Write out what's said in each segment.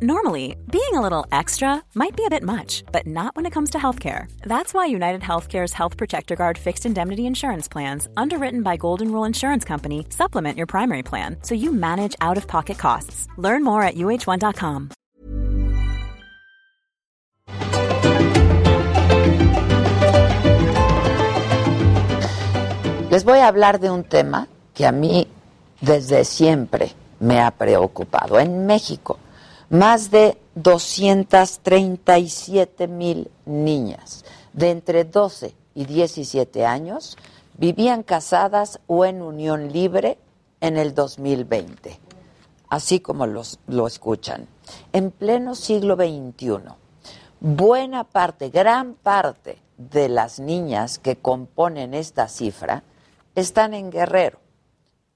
Normally, being a little extra might be a bit much, but not when it comes to healthcare. That's why United Healthcare's Health Protector Guard fixed indemnity insurance plans, underwritten by Golden Rule Insurance Company, supplement your primary plan so you manage out of pocket costs. Learn more at uh1.com. Les voy a hablar de un tema que a mí desde siempre me ha preocupado. En México, más de 237 mil niñas de entre 12 y 17 años vivían casadas o en unión libre en el 2020, así como los, lo escuchan. En pleno siglo XXI, buena parte, gran parte de las niñas que componen esta cifra están en Guerrero,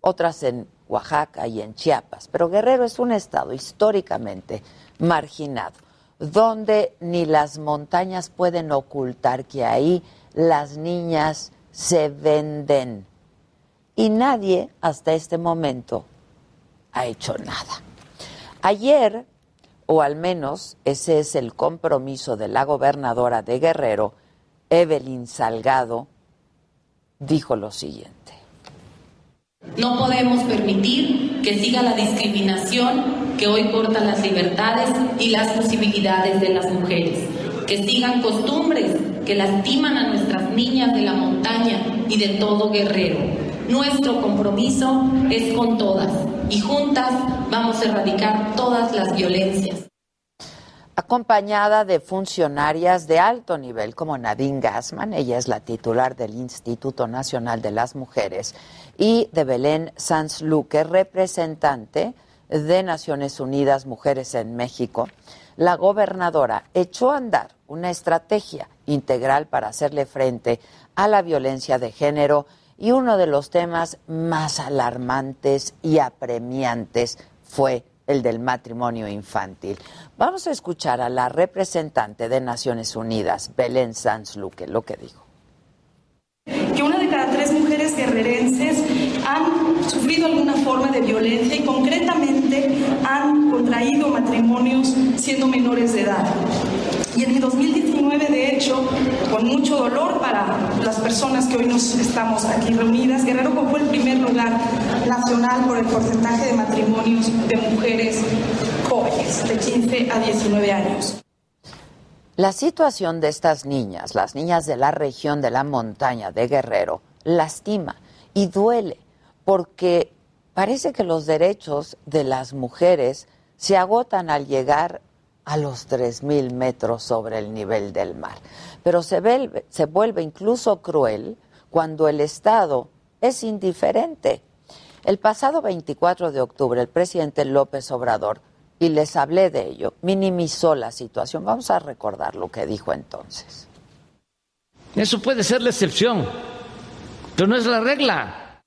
otras en Oaxaca y en Chiapas, pero Guerrero es un estado históricamente marginado, donde ni las montañas pueden ocultar que ahí las niñas se venden. Y nadie hasta este momento ha hecho nada. Ayer, o al menos ese es el compromiso de la gobernadora de Guerrero, Evelyn Salgado, dijo lo siguiente. No podemos permitir que siga la discriminación que hoy corta las libertades y las posibilidades de las mujeres, que sigan costumbres que lastiman a nuestras niñas de la montaña y de todo guerrero. Nuestro compromiso es con todas y juntas vamos a erradicar todas las violencias acompañada de funcionarias de alto nivel como Nadine Gassman, ella es la titular del Instituto Nacional de las Mujeres, y de Belén Sanz Luque, representante de Naciones Unidas Mujeres en México, la gobernadora echó a andar una estrategia integral para hacerle frente a la violencia de género y uno de los temas más alarmantes y apremiantes fue el del matrimonio infantil. Vamos a escuchar a la representante de Naciones Unidas, Belén Sanz Luque, lo que dijo. Que una de cada tres mujeres guerrerenses han sufrido alguna forma de violencia y concretamente han contraído matrimonios siendo menores de edad. Y en el 2019, de hecho, con mucho dolor para las personas que hoy nos estamos aquí reunidas, Guerrero ocupó el primer lugar nacional por el porcentaje de matrimonios de mujeres jóvenes, de 15 a 19 años. La situación de estas niñas, las niñas de la región de la montaña de Guerrero, lastima y duele porque parece que los derechos de las mujeres se agotan al llegar a los 3.000 metros sobre el nivel del mar. Pero se, vuelve, se vuelve incluso cruel cuando el Estado es indiferente. El pasado 24 de octubre, el presidente López Obrador, y les hablé de ello, minimizó la situación. Vamos a recordar lo que dijo entonces. Eso puede ser la excepción, pero no es la regla.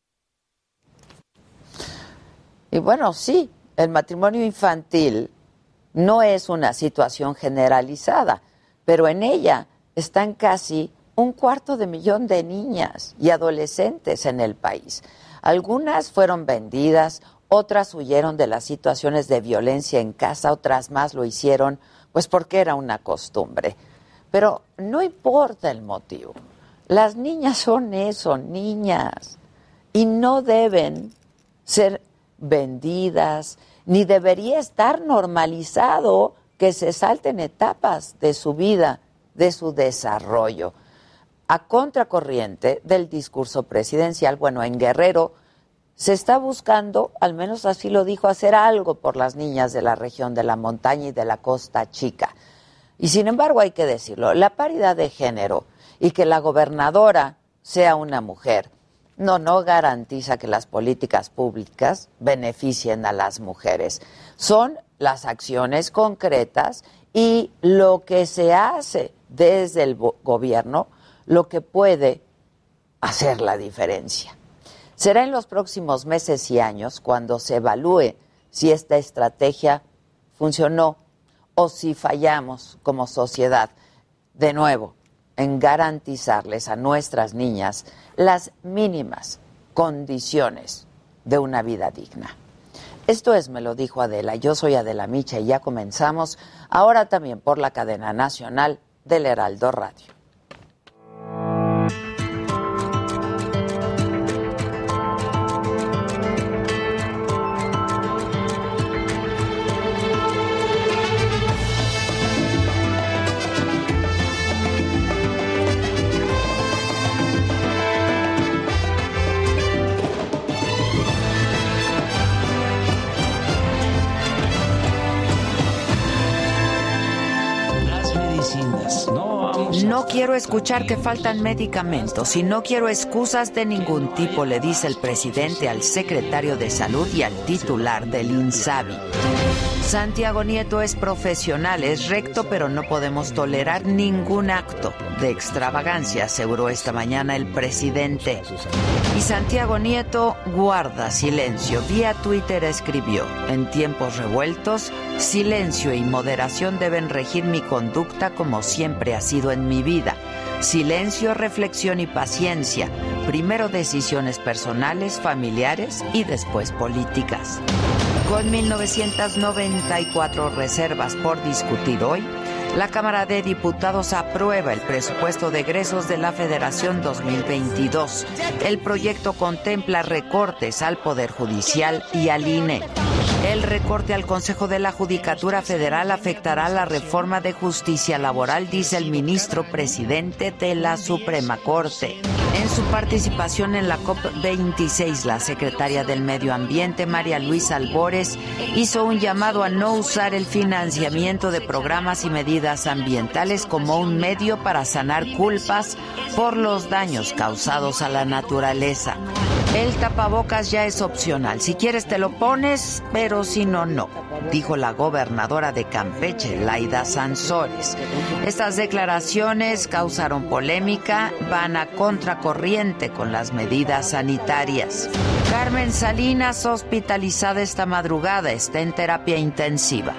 Y bueno, sí, el matrimonio infantil no es una situación generalizada, pero en ella están casi un cuarto de millón de niñas y adolescentes en el país. Algunas fueron vendidas, otras huyeron de las situaciones de violencia en casa, otras más lo hicieron pues porque era una costumbre. Pero no importa el motivo. Las niñas son eso, niñas, y no deben ser vendidas, ni debería estar normalizado que se salten etapas de su vida, de su desarrollo. A contracorriente del discurso presidencial, bueno, en Guerrero se está buscando, al menos así lo dijo, hacer algo por las niñas de la región de la montaña y de la costa chica. Y sin embargo hay que decirlo, la paridad de género y que la gobernadora sea una mujer no, no garantiza que las políticas públicas beneficien a las mujeres. Son las acciones concretas y lo que se hace desde el gobierno lo que puede hacer la diferencia. Será en los próximos meses y años cuando se evalúe si esta estrategia funcionó o si fallamos como sociedad. De nuevo, en garantizarles a nuestras niñas las mínimas condiciones de una vida digna. Esto es, me lo dijo Adela. Yo soy Adela Micha y ya comenzamos. Ahora también por la cadena nacional del Heraldo Radio. Quiero escuchar que faltan medicamentos y no quiero excusas de ningún tipo, le dice el presidente al secretario de Salud y al titular del INSABI. Santiago Nieto es profesional, es recto, pero no podemos tolerar ningún acto de extravagancia, aseguró esta mañana el presidente. Y Santiago Nieto guarda silencio. Vía Twitter escribió, en tiempos revueltos, silencio y moderación deben regir mi conducta como siempre ha sido en mi vida. Silencio, reflexión y paciencia. Primero decisiones personales, familiares y después políticas. Con 1994 reservas por discutir hoy, la Cámara de Diputados aprueba el presupuesto de egresos de la Federación 2022. El proyecto contempla recortes al Poder Judicial y al INE. El recorte al Consejo de la Judicatura Federal afectará la reforma de justicia laboral, dice el ministro presidente de la Suprema Corte. En su participación en la COP26, la secretaria del Medio Ambiente, María Luisa Albores, hizo un llamado a no usar el financiamiento de programas y medidas ambientales como un medio para sanar culpas por los daños causados a la naturaleza. El tapabocas ya es opcional. Si quieres te lo pones, pero si no, no, dijo la gobernadora de Campeche, Laida Sansores. Estas declaraciones causaron polémica, van a contracorriente con las medidas sanitarias. Carmen Salinas, hospitalizada esta madrugada, está en terapia intensiva.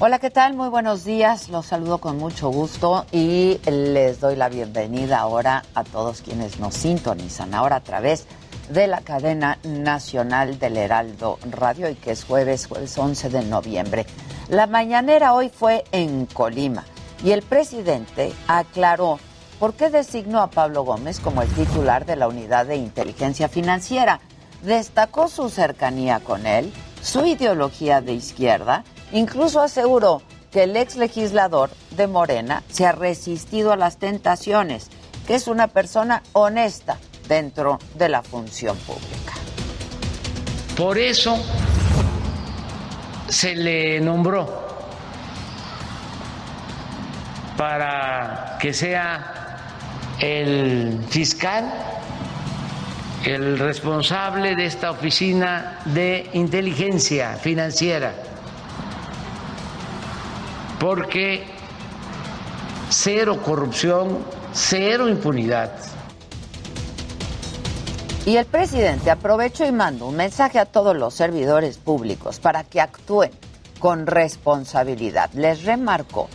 Hola, ¿qué tal? Muy buenos días. Los saludo con mucho gusto y les doy la bienvenida ahora a todos quienes nos sintonizan ahora a través de la cadena nacional del Heraldo Radio y que es jueves, jueves 11 de noviembre. La mañanera hoy fue en Colima y el presidente aclaró por qué designó a Pablo Gómez como el titular de la unidad de inteligencia financiera. Destacó su cercanía con él, su ideología de izquierda Incluso aseguró que el ex legislador de Morena se ha resistido a las tentaciones, que es una persona honesta dentro de la función pública. Por eso se le nombró para que sea el fiscal, el responsable de esta oficina de inteligencia financiera porque cero corrupción, cero impunidad. Y el presidente aprovechó y mandó un mensaje a todos los servidores públicos para que actúen con responsabilidad. Les remarcó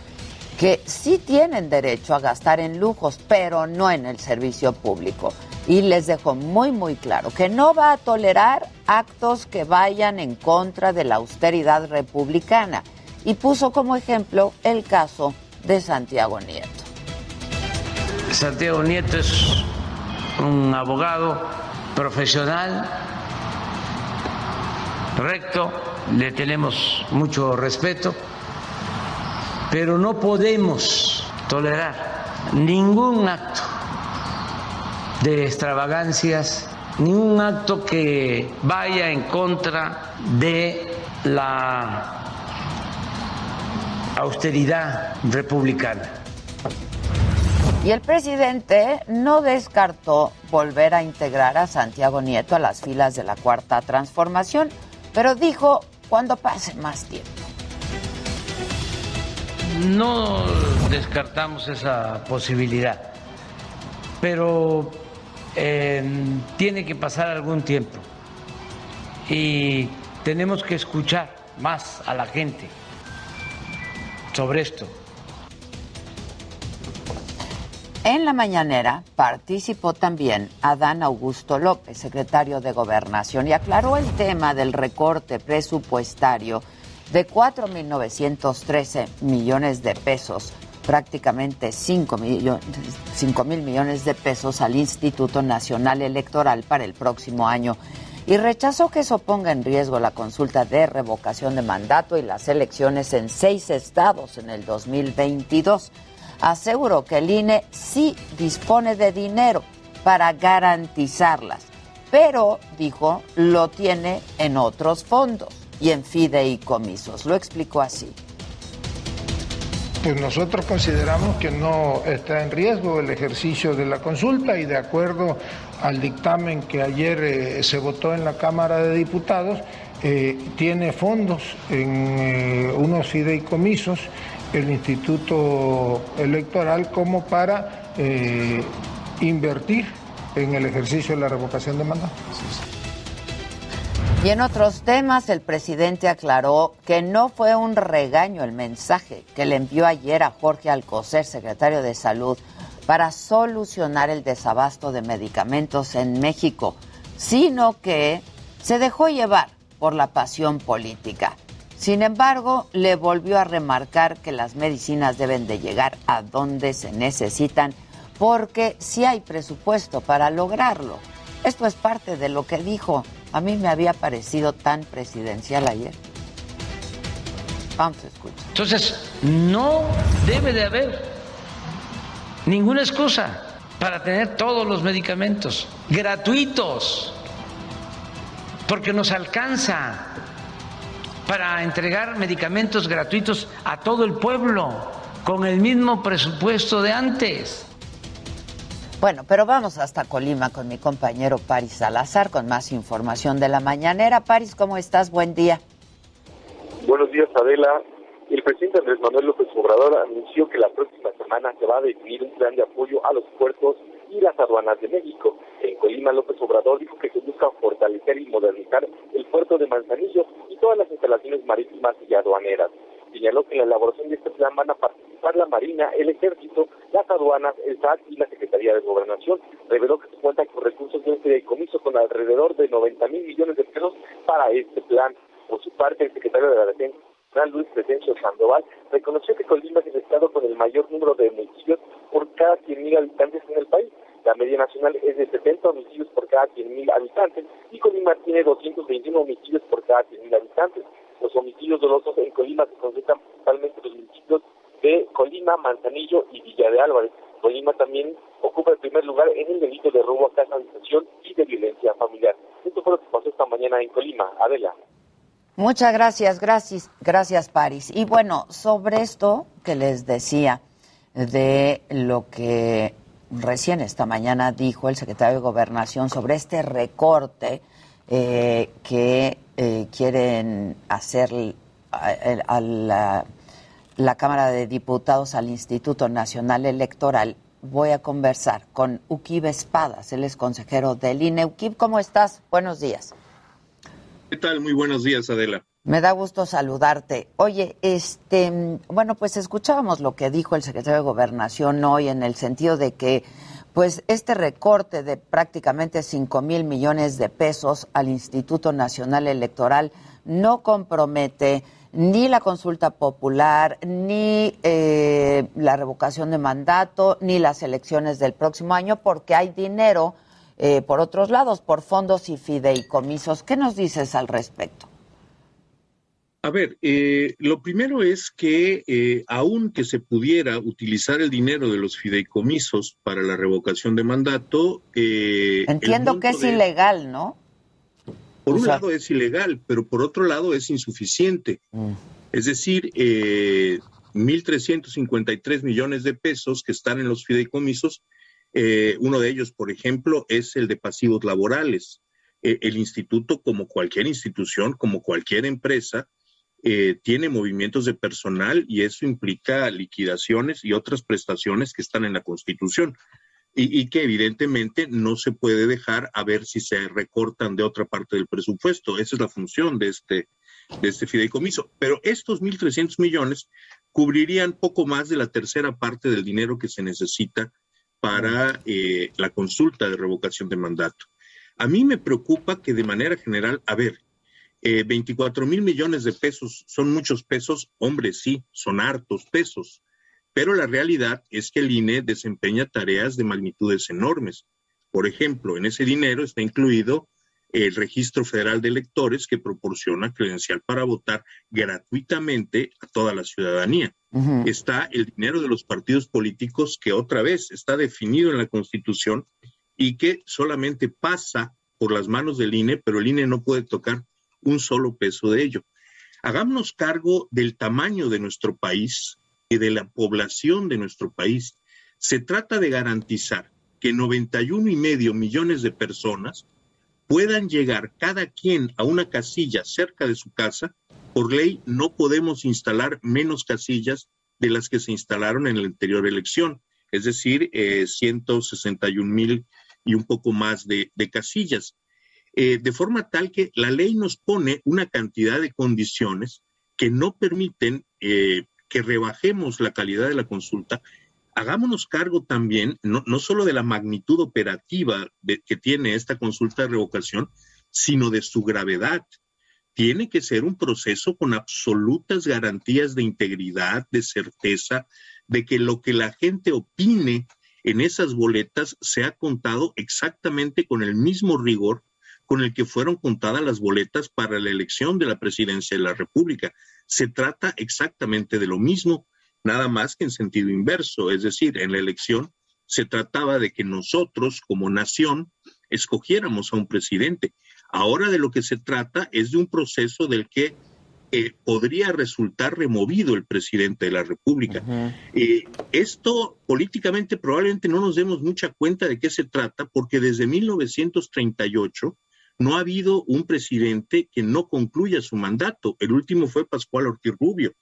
que sí tienen derecho a gastar en lujos, pero no en el servicio público. Y les dejó muy, muy claro que no va a tolerar actos que vayan en contra de la austeridad republicana y puso como ejemplo el caso de Santiago Nieto. Santiago Nieto es un abogado profesional, recto, le tenemos mucho respeto, pero no podemos tolerar ningún acto de extravagancias, ningún acto que vaya en contra de la austeridad republicana. Y el presidente no descartó volver a integrar a Santiago Nieto a las filas de la Cuarta Transformación, pero dijo cuando pase más tiempo. No descartamos esa posibilidad, pero eh, tiene que pasar algún tiempo y tenemos que escuchar más a la gente sobre esto. En la mañanera participó también Adán Augusto López, secretario de Gobernación, y aclaró el tema del recorte presupuestario de 4.913 millones de pesos, prácticamente 5 mil millones de pesos al Instituto Nacional Electoral para el próximo año y rechazó que eso ponga en riesgo la consulta de revocación de mandato y las elecciones en seis estados en el 2022. Aseguró que el INE sí dispone de dinero para garantizarlas, pero, dijo, lo tiene en otros fondos y en fideicomisos. Lo explicó así. Pues nosotros consideramos que no está en riesgo el ejercicio de la consulta y de acuerdo al dictamen que ayer eh, se votó en la Cámara de Diputados, eh, tiene fondos en eh, unos fideicomisos el Instituto Electoral como para invertir en el ejercicio de la revocación de mandato. Y en otros temas, el presidente aclaró que no fue un regaño el mensaje que le envió ayer a Jorge Alcocer, secretario de Salud, para solucionar el desabasto de medicamentos en México, sino que se dejó llevar por la pasión política. Sin embargo, le volvió a remarcar que las medicinas deben de llegar a donde se necesitan porque sí hay presupuesto para lograrlo. Esto es parte de lo que dijo a mí me había parecido tan presidencial ayer. Vamos a escuchar. Entonces, no debe de haber ninguna excusa para tener todos los medicamentos gratuitos, porque nos alcanza para entregar medicamentos gratuitos a todo el pueblo con el mismo presupuesto de antes. Bueno, pero vamos hasta Colima con mi compañero Paris Salazar con más información de la mañanera. Paris, ¿cómo estás? Buen día. Buenos días, Adela. El presidente Andrés Manuel López Obrador anunció que la próxima semana se va a definir un plan de apoyo a los puertos y las aduanas de México. En Colima, López Obrador dijo que se busca fortalecer y modernizar el puerto de Manzanillo y todas las instalaciones marítimas y aduaneras. Señaló que en la elaboración de este plan van a participar la Marina, el Ejército, las aduanas, el SAT y la Secretaría de Gobernación. Reveló que se cuenta con recursos de un fideicomiso con alrededor de 90 mil millones de pesos para este plan. Por su parte, el secretario de la Defensa, Luis Presencio Sandoval, reconoció que Colima es el estado con el mayor número de homicidios por cada 100.000 habitantes en el país. La media nacional es de 70 homicidios por cada 100.000 habitantes y Colima tiene 221 homicidios por cada 100.000 habitantes. Los homicidios dolosos en Colima se concentran principalmente en los municipios de Colima, Manzanillo y Villa de Álvarez. Colima también ocupa el primer lugar en el delito de robo a casa, habitación y de violencia familiar. Esto fue lo que pasó esta mañana en Colima. Adela. Muchas gracias, gracias, gracias Paris. Y bueno, sobre esto que les decía de lo que recién esta mañana dijo el secretario de Gobernación sobre este recorte eh, que eh, quieren hacer a, la, Cámara de Diputados al Instituto Nacional Electoral, voy a conversar con Ukib Espadas, él es consejero del INE. Ukib, ¿cómo estás? Buenos días. ¿Qué tal? Muy buenos días, Adela. Me da gusto saludarte. Oye, este, bueno, pues escuchábamos lo que dijo el secretario de Gobernación hoy en el sentido de que pues este recorte de prácticamente 5 mil millones de pesos al Instituto Nacional Electoral no compromete ni la consulta popular, ni eh, la revocación de mandato, ni las elecciones del próximo año, porque hay dinero eh, por otros lados, por fondos y fideicomisos. ¿Qué nos dices al respecto? A ver, eh, lo primero es que eh, aunque se pudiera utilizar el dinero de los fideicomisos para la revocación de mandato... Eh, Entiendo que es ilegal, ¿no? Por un lado es ilegal, pero por otro lado es insuficiente. Mm. Es decir, eh, 1.353 millones de pesos que están en los fideicomisos, uno de ellos, por ejemplo, es el de pasivos laborales. el instituto, como cualquier institución, como cualquier empresa, eh, tiene movimientos de personal y eso implica liquidaciones y otras prestaciones que están en la Constitución y, que evidentemente no se puede dejar a ver si se recortan de otra parte del presupuesto. Esa es la función de este, de este fideicomiso. Pero estos 1.300 millones cubrirían poco más de la tercera parte del dinero que se necesita para eh, la consulta de revocación de mandato. A mí me preocupa que de manera general, a ver, 24 mil millones de pesos son muchos pesos, hombre, sí, son hartos pesos, pero la realidad es que el INE desempeña tareas de magnitudes enormes. Por ejemplo, en ese dinero está incluido el Registro Federal de Electores que proporciona credencial para votar gratuitamente a toda la ciudadanía. Está el dinero de los partidos políticos que otra vez está definido en la Constitución y que solamente pasa por las manos del INE, pero el INE no puede tocar un solo peso de ello. Hagámonos cargo del tamaño de nuestro país y de la población de nuestro país. Se trata de garantizar que 91 y medio millones de personas puedan llegar cada quien a una casilla cerca de su casa, por ley no podemos instalar menos casillas de las que se instalaron en la anterior elección, es decir, 161 eh, mil y un poco más de, casillas. Eh, de forma tal que la ley nos pone una cantidad de condiciones que no permiten eh, que rebajemos la calidad de la consulta hagámonos cargo también, no, no solo de la magnitud operativa que tiene esta consulta de revocación, sino de su gravedad. Tiene que ser un proceso con absolutas garantías de integridad, de certeza, de que lo que la gente opine en esas boletas sea contado exactamente con el mismo rigor con el que fueron contadas las boletas para la elección de la presidencia de la República. Se trata exactamente de lo mismo nada más que en sentido inverso, es decir, en la elección se trataba de que nosotros como nación escogiéramos a un presidente. Ahora de lo que se trata es de un proceso del que eh, podría resultar removido el presidente de la República. Eh, esto políticamente probablemente no nos demos mucha cuenta de qué se trata, porque desde 1938 no ha habido un presidente que no concluya su mandato. El último fue Pascual Ortiz Rubio.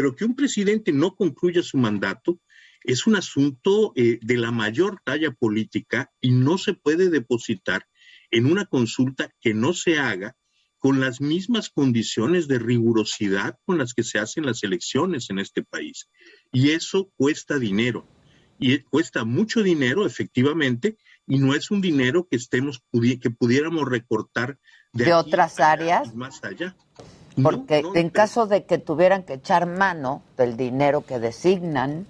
Pero que un presidente no concluya su mandato es un asunto eh, de la mayor talla política y no se puede depositar en una consulta que no se haga con las mismas condiciones de rigurosidad con las que se hacen las elecciones en este país. Y eso cuesta dinero. Y cuesta mucho dinero, efectivamente, y no es un dinero que estemos que pudiéramos recortar de, otras áreas más allá. Porque en caso de que tuvieran que echar mano del dinero que designan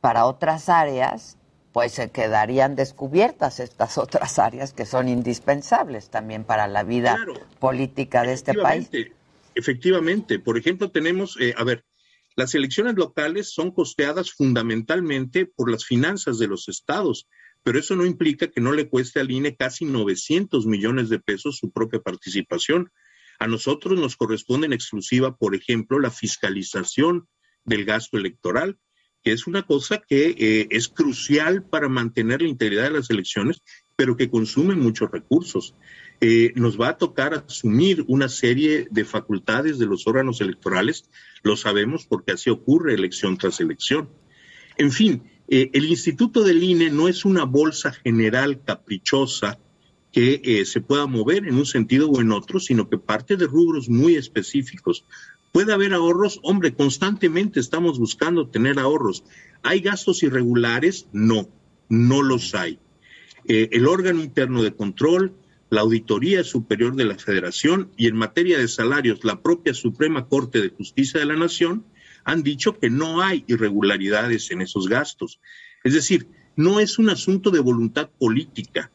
para otras áreas, pues se quedarían descubiertas estas otras áreas que son indispensables también para la vida política de este país. Efectivamente, por ejemplo, tenemos, eh, a ver, las elecciones locales son costeadas fundamentalmente por las finanzas de los estados, pero eso no implica que no le cueste al INE casi 900 millones de pesos su propia participación. A nosotros nos corresponde en exclusiva, por ejemplo, la fiscalización del gasto electoral, que es una cosa que eh, es crucial para mantener la integridad de las elecciones, pero que consume muchos recursos. Eh, nos va a tocar asumir una serie de facultades de los órganos electorales, lo sabemos porque así ocurre elección tras elección. En fin, eh, el Instituto del INE no es una bolsa general caprichosa que eh, se pueda mover en un sentido o en otro, sino que parte de rubros muy específicos. ¿Puede haber ahorros? Hombre, constantemente estamos buscando tener ahorros. ¿Hay gastos irregulares? No, no los hay. Eh, el órgano interno de control, la Auditoría Superior de la Federación y en materia de salarios, la propia Suprema Corte de Justicia de la Nación han dicho que no hay irregularidades en esos gastos. Es decir, no es un asunto de voluntad política,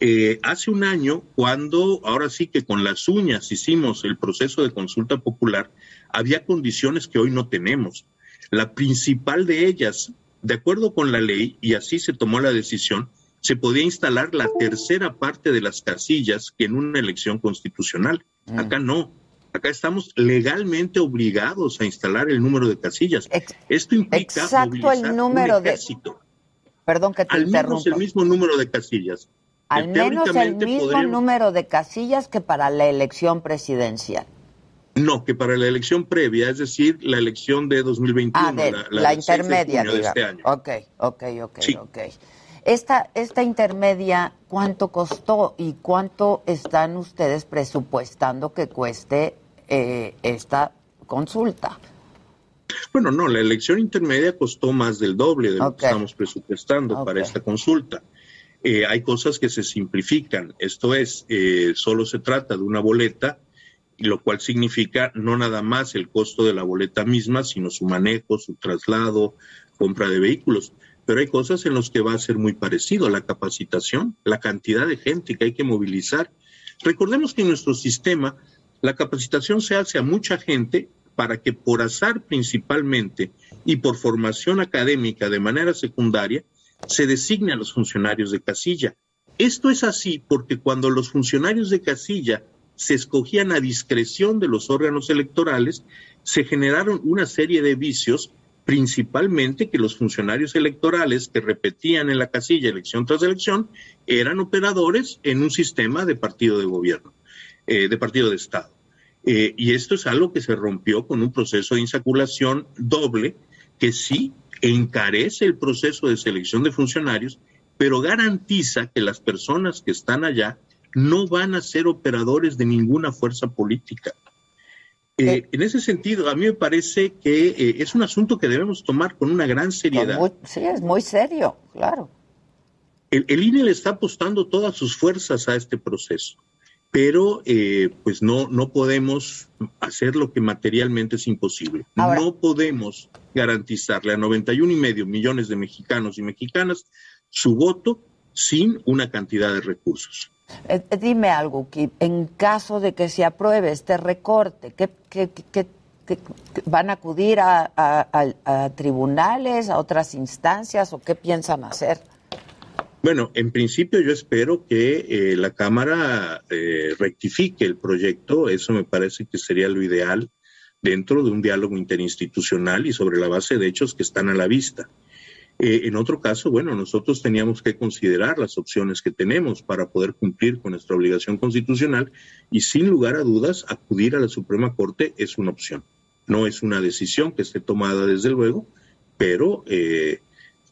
eh, hace un año, cuando ahora sí que con las uñas hicimos el proceso de consulta popular, había condiciones que hoy no tenemos. La principal de ellas, de acuerdo con la ley, y así se tomó la decisión, se podía instalar la tercera parte de las casillas que en una elección constitucional. Mm. Acá no. Acá estamos legalmente obligados a instalar el número de casillas. Esto implica exacto el número de Perdón que te Al menos el mismo número de casillas. Al menos el mismo número de casillas que para la elección presidencial. No, que para la elección previa, es decir, la elección de 2021. Ah, de, la, intermedia, de este año. Ok, ok, ok, ok. Esta, esta intermedia, ¿cuánto costó y cuánto están ustedes presupuestando que cueste eh, esta consulta? Bueno, no, la elección intermedia costó más del doble de lo que estamos presupuestando para esta consulta. Eh, hay cosas que se simplifican, esto es, eh, solo se trata de una boleta, lo cual significa no nada más el costo de la boleta misma, sino su manejo, su traslado, compra de vehículos. Pero hay cosas en las que va a ser muy parecido, la capacitación, la cantidad de gente que hay que movilizar. Recordemos que en nuestro sistema la capacitación se hace a mucha gente para que por azar principalmente y por formación académica de manera secundaria se designe a los funcionarios de casilla. Esto es así porque cuando los funcionarios de casilla se escogían a discreción de los órganos electorales, se generaron una serie de vicios, principalmente que los funcionarios electorales que repetían en la casilla elección tras elección eran operadores en un sistema de partido de gobierno, eh, de partido de Estado. Eh, y esto es algo que se rompió con un proceso de insaculación doble que sí encarece el proceso de selección de funcionarios, pero garantiza que las personas que están allá no van a ser operadores de ninguna fuerza política. Eh, eh. en ese sentido, a mí me parece que es un asunto que debemos tomar con una gran seriedad. sí, es muy serio, claro. El, el, INE le está apostando todas sus fuerzas a este proceso pero eh, pues no, no podemos hacer lo que materialmente es imposible. no podemos garantizarle a 91 y medio millones de mexicanos y mexicanas su voto sin una cantidad de recursos. Eh, eh, dime algo, que en caso de que se apruebe este recorte, ¿qué, qué, qué, van a acudir a, a tribunales, a otras instancias o qué piensan hacer? Bueno, en principio yo espero que eh, la Cámara eh, rectifique el proyecto, eso me parece que sería lo ideal dentro de un diálogo interinstitucional y sobre la base de hechos que están a la vista. Eh, en otro caso, bueno, nosotros teníamos que considerar las opciones que tenemos para poder cumplir con nuestra obligación constitucional y sin lugar a dudas acudir a la Suprema Corte es una opción. No es una decisión que esté tomada desde luego, pero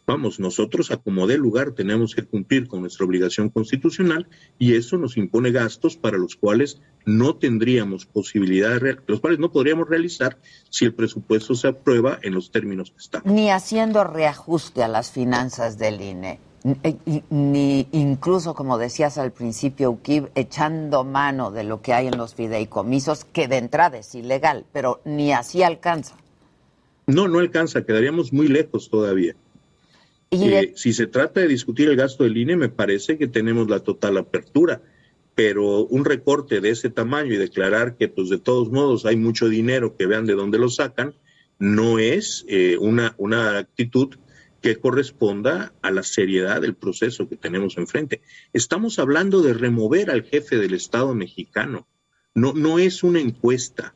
vamos, nosotros a como dé lugar tenemos que cumplir con nuestra obligación constitucional y eso nos impone gastos para los cuales no tendríamos posibilidad, de, los cuales no podríamos realizar si el presupuesto se aprueba en los términos que están. Ni haciendo reajuste a las finanzas del INE, eh, ni incluso, como decías al principio, Ukib, echando mano de lo que hay en los fideicomisos, que de entrada es ilegal, pero ni así alcanza. No, no alcanza, quedaríamos muy lejos todavía. Eh, si se trata de discutir el gasto del INE, me parece que tenemos la total apertura, pero un recorte de ese tamaño y declarar que, pues, de todos modos hay mucho dinero, que vean de dónde lo sacan, no es eh, una, una actitud que corresponda a la seriedad del proceso que tenemos enfrente. Estamos hablando de remover al jefe del Estado mexicano. No, no es una encuesta,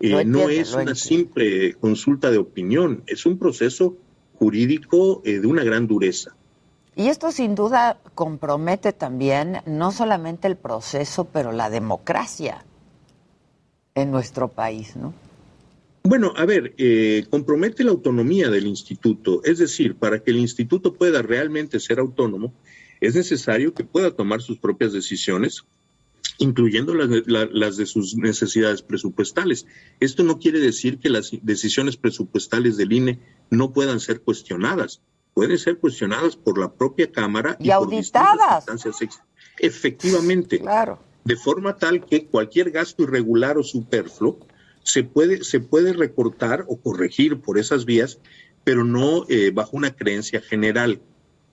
eh, no, es una simple consulta de opinión, es un proceso jurídico eh, de una gran dureza. Y esto sin duda compromete también no solamente el proceso, pero la democracia en nuestro país, ¿no? Bueno, a ver, eh, compromete la autonomía del instituto, es decir, para que el instituto pueda realmente ser autónomo, es necesario que pueda tomar sus propias decisiones, incluyendo las, de sus necesidades presupuestales. Esto no quiere decir que las decisiones presupuestales del INE no puedan ser cuestionadas. Pueden ser cuestionadas por la propia Cámara y, auditadas. Efectivamente. Claro. De forma tal que cualquier gasto irregular o superfluo se puede, se puede recortar o corregir por esas vías, pero no eh, bajo una creencia general.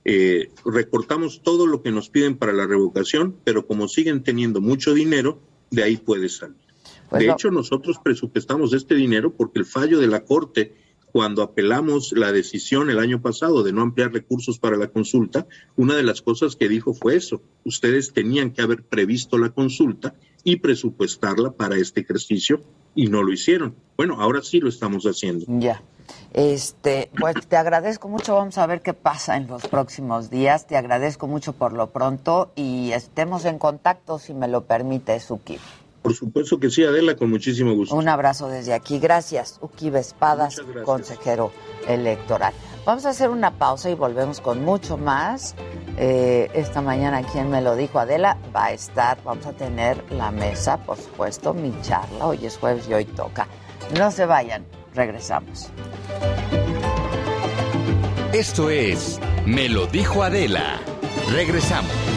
Eh, recortamos todo lo que nos piden para la revocación, pero como siguen teniendo mucho dinero, de ahí puede salir. Pues de hecho, nosotros presupuestamos este dinero porque el fallo de la Corte, cuando apelamos la decisión el año pasado de no ampliar recursos para la consulta, una de las cosas que dijo fue eso. Ustedes tenían que haber previsto la consulta y presupuestarla para este ejercicio y no lo hicieron. Bueno, ahora sí lo estamos haciendo. Ya. Este, pues te agradezco mucho, vamos a ver qué pasa en los próximos días. Te agradezco mucho por lo pronto y estemos en contacto si me lo permite, Suki. Por supuesto que sí, Adela, con muchísimo gusto. Un abrazo desde aquí. Gracias, Uki Espadas, consejero electoral. Vamos a hacer una pausa y volvemos con mucho más. Eh, esta mañana, quien me lo dijo, Adela, va a estar, vamos a tener la mesa, por supuesto, mi charla. Hoy es jueves y hoy toca. No se vayan, regresamos. Esto es Me lo dijo Adela. Regresamos.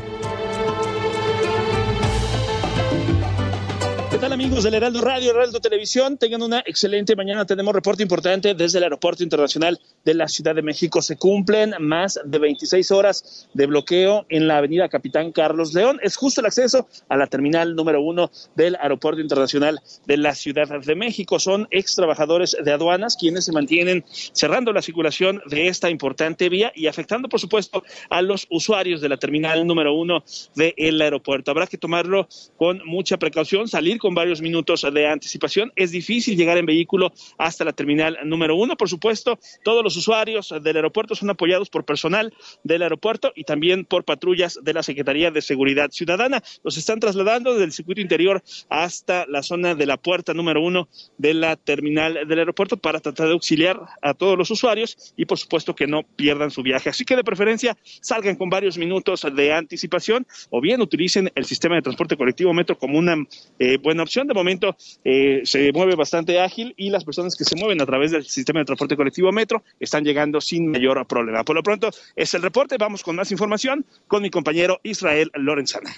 Tal amigos del Heraldo Radio, Heraldo Televisión? Tengan una excelente mañana. Tenemos reporte importante desde el Aeropuerto Internacional de la Ciudad de México. Se cumplen más de 26 horas de bloqueo en la avenida Capitán Carlos León. Es justo el acceso a la terminal número uno del Aeropuerto Internacional de la Ciudad de México. Son ex trabajadores de aduanas quienes se mantienen cerrando la circulación de esta importante vía y afectando, por supuesto, a los usuarios de la terminal número uno del aeropuerto. Habrá que tomarlo con mucha precaución, salir con varios minutos de anticipación. Es difícil llegar en vehículo hasta la terminal número uno. Por supuesto, todos los usuarios del aeropuerto son apoyados por personal del aeropuerto y también por patrullas de la Secretaría de Seguridad Ciudadana. Los están trasladando desde el circuito interior hasta la zona de la puerta número uno de la terminal del aeropuerto para tratar de auxiliar a todos los usuarios y por supuesto que no pierdan su viaje. Así que de preferencia salgan con varios minutos de anticipación o bien utilicen el sistema de transporte colectivo metro como una eh, buena opción. De momento eh, se mueve bastante ágil y las personas que se mueven a través del sistema de transporte colectivo metro están llegando sin mayor problema. Por lo pronto es el reporte. Vamos con más información con mi compañero Israel Lorenzana.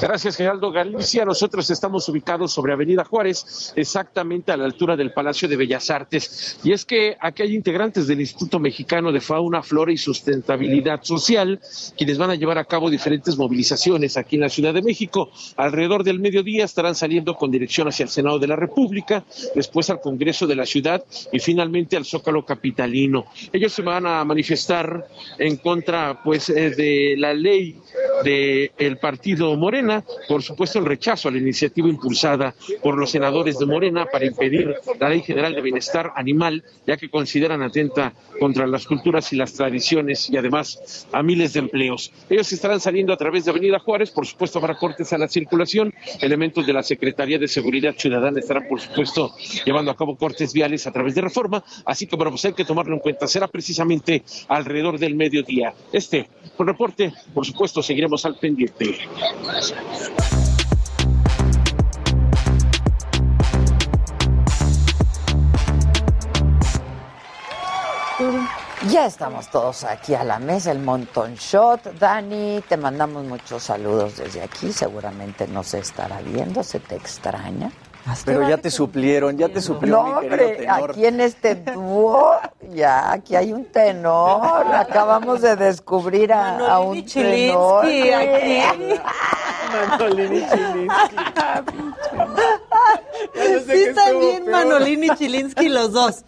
Gracias, Geraldo Galicia. Nosotros estamos ubicados sobre Avenida Juárez, exactamente a la altura del Palacio de Bellas Artes. Y es que aquí hay integrantes del Instituto Mexicano de Fauna, Flora y Sustentabilidad Social, quienes van a llevar a cabo diferentes movilizaciones aquí en la Ciudad de México. Alrededor del mediodía estarán saliendo con dirección hacia el Senado de la República, después al Congreso de la Ciudad y finalmente al Zócalo Capitalino. Ellos se van a manifestar en contra, pues, eh, de la ley del partido Morena, por supuesto el rechazo a la iniciativa impulsada por los senadores de Morena para impedir la Ley General de Bienestar Animal, ya que consideran atenta contra las culturas y las tradiciones y además a miles de empleos. Ellos estarán saliendo a través de Avenida Juárez, por supuesto habrá cortes a la circulación, elementos de la Secretaría de Seguridad Ciudadana estarán por supuesto llevando a cabo cortes viales a través de reforma, así que bueno, pues hay que tomarlo en cuenta, será precisamente alrededor del mediodía. Este, por reporte, por supuesto, seguiremos al pendiente. Ya estamos todos aquí a la mesa, el Monton Shot. Dani, te mandamos muchos saludos desde aquí. Seguramente nos estará viendo, se te extraña. Pero ya te suplieron, ya te suplieron. No, hombre, aquí en este dúo, ya, aquí hay un tenor. Acabamos de descubrir a, a un tenor. aquí. Manolini Chilinsky. sí, también Manolini y Chilinsky los dos.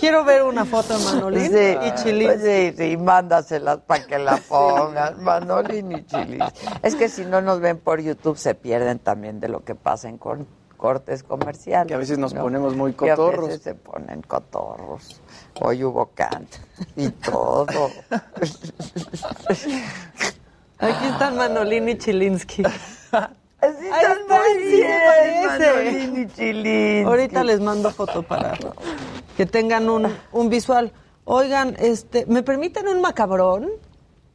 Quiero ver una foto de Manolín y Chilinsky. Sí, sí, mándaselas para que la pongan. Manolín y Chilinsky. Es que si no nos ven por YouTube se pierden también de lo que pasa en cortes comerciales. Que a veces nos ponemos muy cotorros. Que a veces se ponen cotorros. Hoy hubo cant y todo. Aquí están Manolín y Chilinsky. Así están muy bien, Manolín y Chilinsky. Ahorita les mando foto para que tengan un, un visual. Oigan, este, ¿me permiten un macabrón?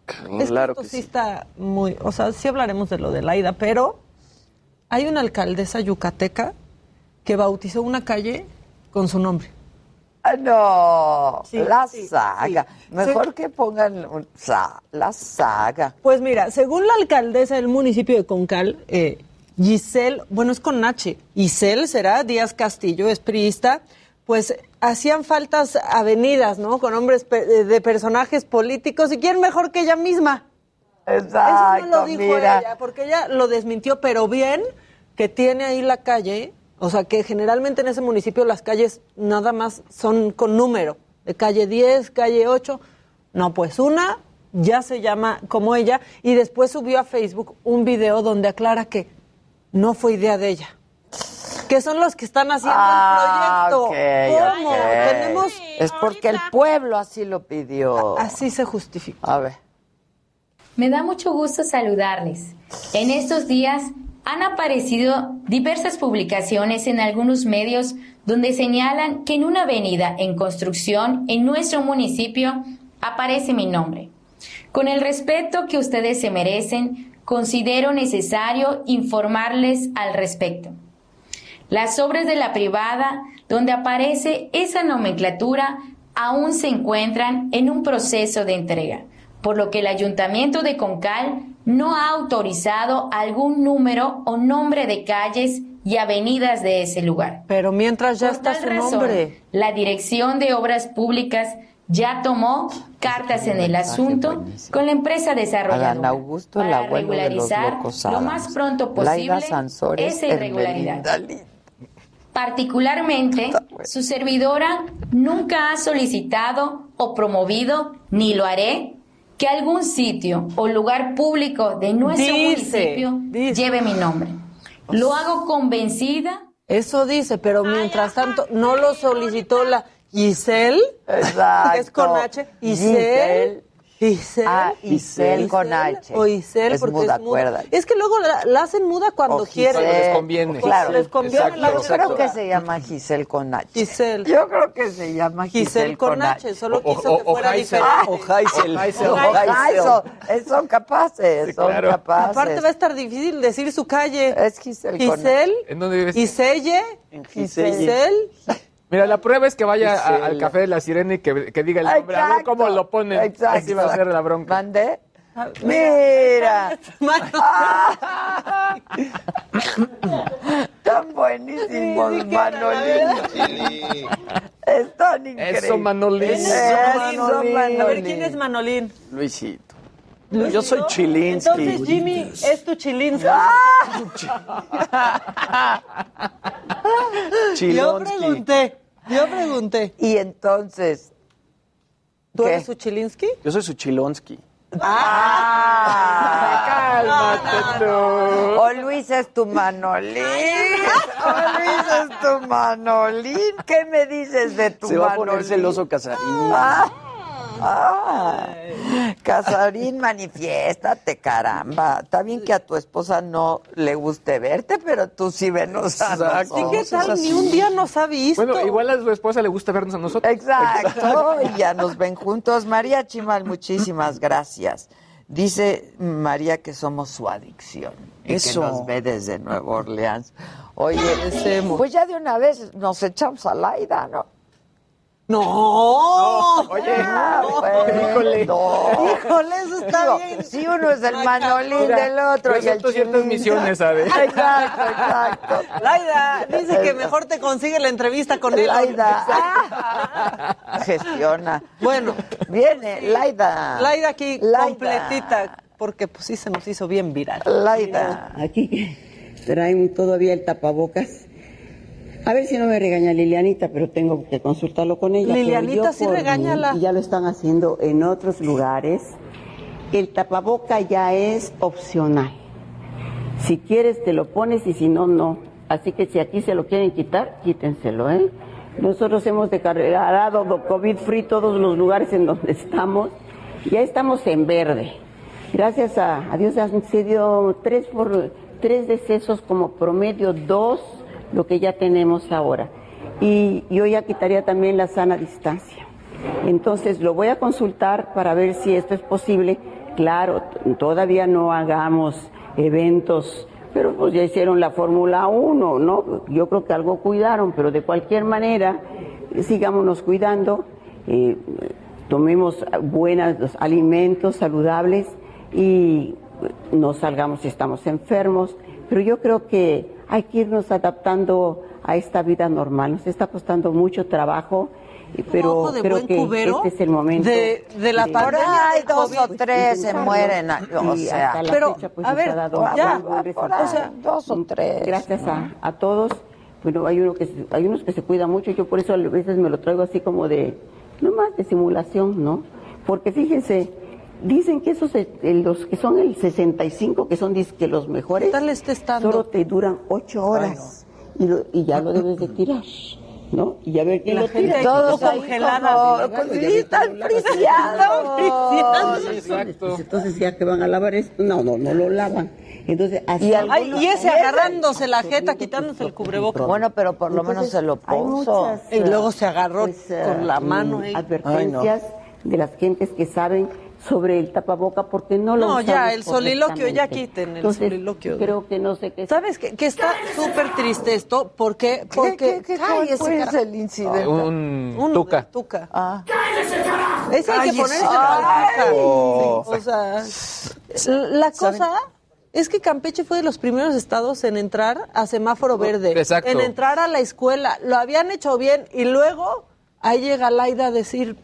Claro que, que sí. está muy, o sea, sí hablaremos de lo de Laida, pero hay una alcaldesa yucateca que bautizó una calle con su nombre. Ah, no, Sí, la sí, saga. sí. Mejor que pongan sa- la saga. Pues mira, según la alcaldesa del municipio de Concal, eh, Giselle, bueno, es con H, Giselle será Díaz Castillo, es priista, pues hacían faltas avenidas, ¿no? Con nombres de personajes políticos, y quién mejor que ella misma. Exacto, Eso no lo dijo mira. ella, porque ella lo desmintió, pero bien que tiene ahí la calle, o sea, que generalmente en ese municipio las calles nada más son con número, de calle 10, calle 8. No, pues una ya se llama como ella y después subió a Facebook un video donde aclara que no fue idea de ella. Que son los que están haciendo Ah, el proyecto. ok, ¿Cómo? Tenemos Es porque el pueblo así lo pidió. así se justifica. A ver. Me da mucho gusto saludarles. En estos días han aparecido diversas publicaciones en algunos medios donde señalan que en una avenida en construcción en nuestro municipio aparece mi nombre. Con el respeto que ustedes se merecen, considero necesario informarles al respecto. Las obras de la privada, donde aparece esa nomenclatura, aún se encuentran en un proceso de entrega, por lo que el ayuntamiento de Concal no ha autorizado algún número o nombre de calles y avenidas de ese lugar. Pero mientras ya Por está su razón, nombre. La Dirección de Obras Públicas ya tomó cartas en el asunto con la empresa desarrolladora Augusto, para regularizar lo más pronto posible esa irregularidad. Particularmente, su servidora nunca ha solicitado o promovido, ni lo haré, que algún sitio o lugar público de nuestro Dice, municipio lleve mi nombre. Lo hago convencida. Eso dice, pero mientras tanto no lo solicitó la Giselle, Exacto. es con H, Giselle. Giselle. Giselle. Ah, Giselle con H. O Giselle Es porque muda, es muda. Es que luego la, la hacen muda cuando O quieren. Les conviene. Claro. Les conviene la Yo otra. creo que se llama Giselle con H. Giselle. Yo creo que se llama Giselle, Giselle con H, solo O- quiso o- que o fuera Haisel. diferente. O Haisel. O O Haisel. Haisel. Eh, Son capaces, son claro. capaces. Aparte va a estar difícil decir su calle. Es Giselle con Giselle. ¿En dónde vives? Giselle. Giselle. Giselle. Mira, la prueba es que vaya a- al café de la sirena y que, que diga el nombre. A ver cómo lo ponen. exacto. Así va a ser la bronca. ¿Mandé? Mira. Están buenísimos, Manolín. Están increíbles. Eso, Manolín. Eso, Manolín. A ver, ¿quién es Manolín? Luisito. Yo soy Chilinsky. Entonces, Jimmy, es tu chilinsky. Yo Chilonsky. pregunté, yo pregunté. Y entonces, ¿Tú ¿Qué? eres su chilinsky? Yo soy su Chilonsky. ¡Ah! Cálmate tú. O Luis es tu Manolín. O Luis es tu Manolín. ¿Qué me dices de tu Se va a Manolín? poner celoso Casarín. Ah, ah. Casarín, manifiéstate, caramba. Está bien que a tu esposa no le guste verte, pero tú sí venos a Exacto. ¿Y qué nosotros. tal? Ni un día nos ha visto. Bueno, igual a su esposa le gusta vernos a nosotros. Exacto, y ya nos ven juntos. María Chimal, muchísimas gracias. Dice María que somos su adicción y Eso. que nos ve desde Nueva Orleans. Oye, pues ya de una vez nos echamos a Laida, ¿no? No. Oye, Ah, pues, híjole. no. Híjole, eso está Digo, bien. Si uno es el manolín Mira, del otro y el ciertas misiones, ¿sabes? Exacto, exacto. Laida, dice que mejor te consigue la entrevista con él. Laida. Ah. Gestiona. Bueno, Viene, Laida. Laida aquí Laida. completita, porque pues sí se nos hizo bien viral. Laida. Aquí traen todavía el tapabocas. A ver si no me regaña Lilianita, pero tengo que consultarlo con ella. Lilianita, sí regáñala. y ya lo están haciendo en otros lugares. El tapaboca ya es opcional. Si quieres te lo pones y si no, no. Así que si aquí se lo quieren quitar, quítenselo, ¿eh? Nosotros hemos declarado COVID free todos los lugares en donde estamos. Ya estamos en verde. Gracias a, a Dios han sido tres, por, tres decesos como promedio, dos lo que ya tenemos ahora. Y yo ya quitaría también la sana distancia. Entonces lo voy a consultar para ver si esto es posible. Claro, todavía no hagamos eventos, pero pues ya hicieron la Fórmula 1, ¿no? Yo creo que algo cuidaron, pero de cualquier manera, sigámonos cuidando, eh, tomemos buenos alimentos saludables y eh, no salgamos si estamos enfermos, pero yo creo que hay que irnos adaptando a esta vida normal. Nos está costando mucho trabajo, pero de creo que cubero este es el momento. de- de la pandemia ahí del dos COVID, o tres se mueren, o Y sea. hasta la pero, fecha, pues, a nos ver, ha dado ya, por resultado. ahí, dos o tres. Gracias a, a todos. Bueno, hay, uno que, se- hay unos que se cuidan mucho, yo por eso a veces me lo traigo así como de, no más de simulación, ¿no? Porque fíjense, dicen que esos, eh, los que son el 65, que son que los mejores, ¿Qué tal este solo te duran ocho horas y, lo- y ya lo debes de tirar. ¿no? Y a ver quién La lo gente sí, ves, están friseados. Exacto. Pues entonces ya que van a lavar esto, no, no, no lo lavan. Entonces, así Y Ay, y ese Y ese- agarrándose la jeta, quitándose el cubrebocas. Bueno, pero por lo menos se lo puso. muchas, Y luego se agarró pues, eh, con la mano. mm, ahí. advertencias de las gentes que saben sobre el tapaboca porque no lo No, ya, el soliloquio, ya quiten el Entonces, soliloquio. Creo que no sé qué. ¿Sabes qué? Que está súper triste esto, porque... porque ¿Qué, qué, qué, fue carajo. el incidente? Un Uno tuca. Tuca. Ah. Ese hay que Cállese. ponerse Tuca. Oh. O sea, la cosa es que Campeche fue de los primeros estados en entrar a semáforo verde. exacto. En entrar a la escuela. Lo habían hecho bien y luego ahí llega Laida a decir,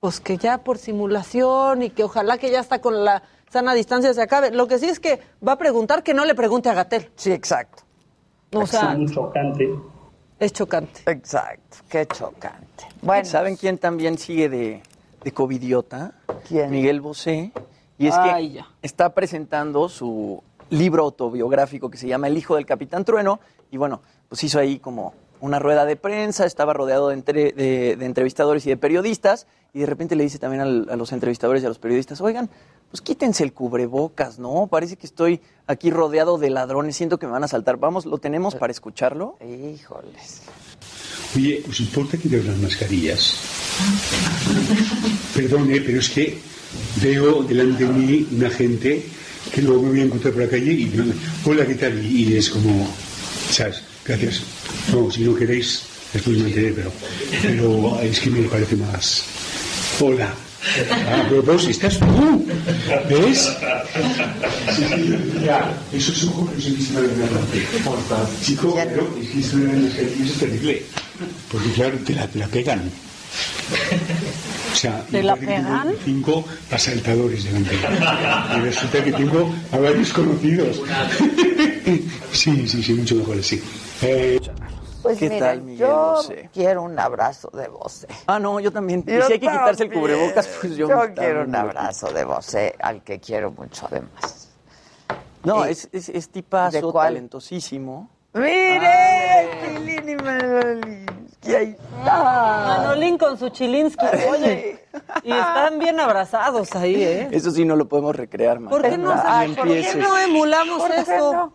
pues que ya por simulación y que ojalá que ya está con la sana distancia se acabe. Lo que sí es que va a preguntar que no le pregunte a Gatel. Sí, exacto. O sea, chocante. es chocante. Exacto. Qué chocante. Bueno, ¿Saben quién también sigue de, de covidiota? ¿Quién? Miguel Bosé. Y es Ay, que ya. está presentando su libro autobiográfico que se llama El hijo del capitán Trueno. Y bueno, pues hizo ahí como una rueda de prensa, estaba rodeado de, entre- de- de entrevistadores y de periodistas. Y de repente le dice también al- a los entrevistadores y a los periodistas, oigan, pues quítense el cubrebocas, ¿no? Parece que estoy aquí rodeado de ladrones, siento que me van a saltar. Vamos, ¿lo tenemos para escucharlo? híjoles. Oye, ¿os importa quitar las mascarillas? Perdone, pero es que veo delante de mí una gente que luego me voy a encontrar por la calle y me hola, ¿qué tal? Y, y es como, ¿sabes? Gracias. No, si no queréis, después me enteré, pero, pero es que me parece más. Hola. Ah, pero, pero si estás tú, ¿ves? Sí, sí, ya, esos ojos no se visten a la Chico, pero es que es terrible. Porque claro, te la, te la pegan. O sea, ¿Te la que pegan? cinco asaltadores delante. Y resulta que tengo a varios conocidos. Sí, sí, sí, mucho mejor así. Eh, Pues ¿Qué miren, tal, Miguel yo Bosé? quiero un abrazo de Bosé. Ah, no, yo también. Y si hay que quitarse el cubrebocas, pues yo, Yo quiero un abrazo de Bosé, al que quiero mucho además. No, Eh, es, es, es tipazo, ¿de cuál? talentosísimo. ¡Mire! Tilín y Manolín. Y ahí está. Manolín con su chilinsky, oye. Y están bien abrazados ahí, ¿eh? Eso sí no lo podemos recrear, man. ¿Por qué no, Ay, ¿por qué empieces. no emulamos ¿Por qué eso? no?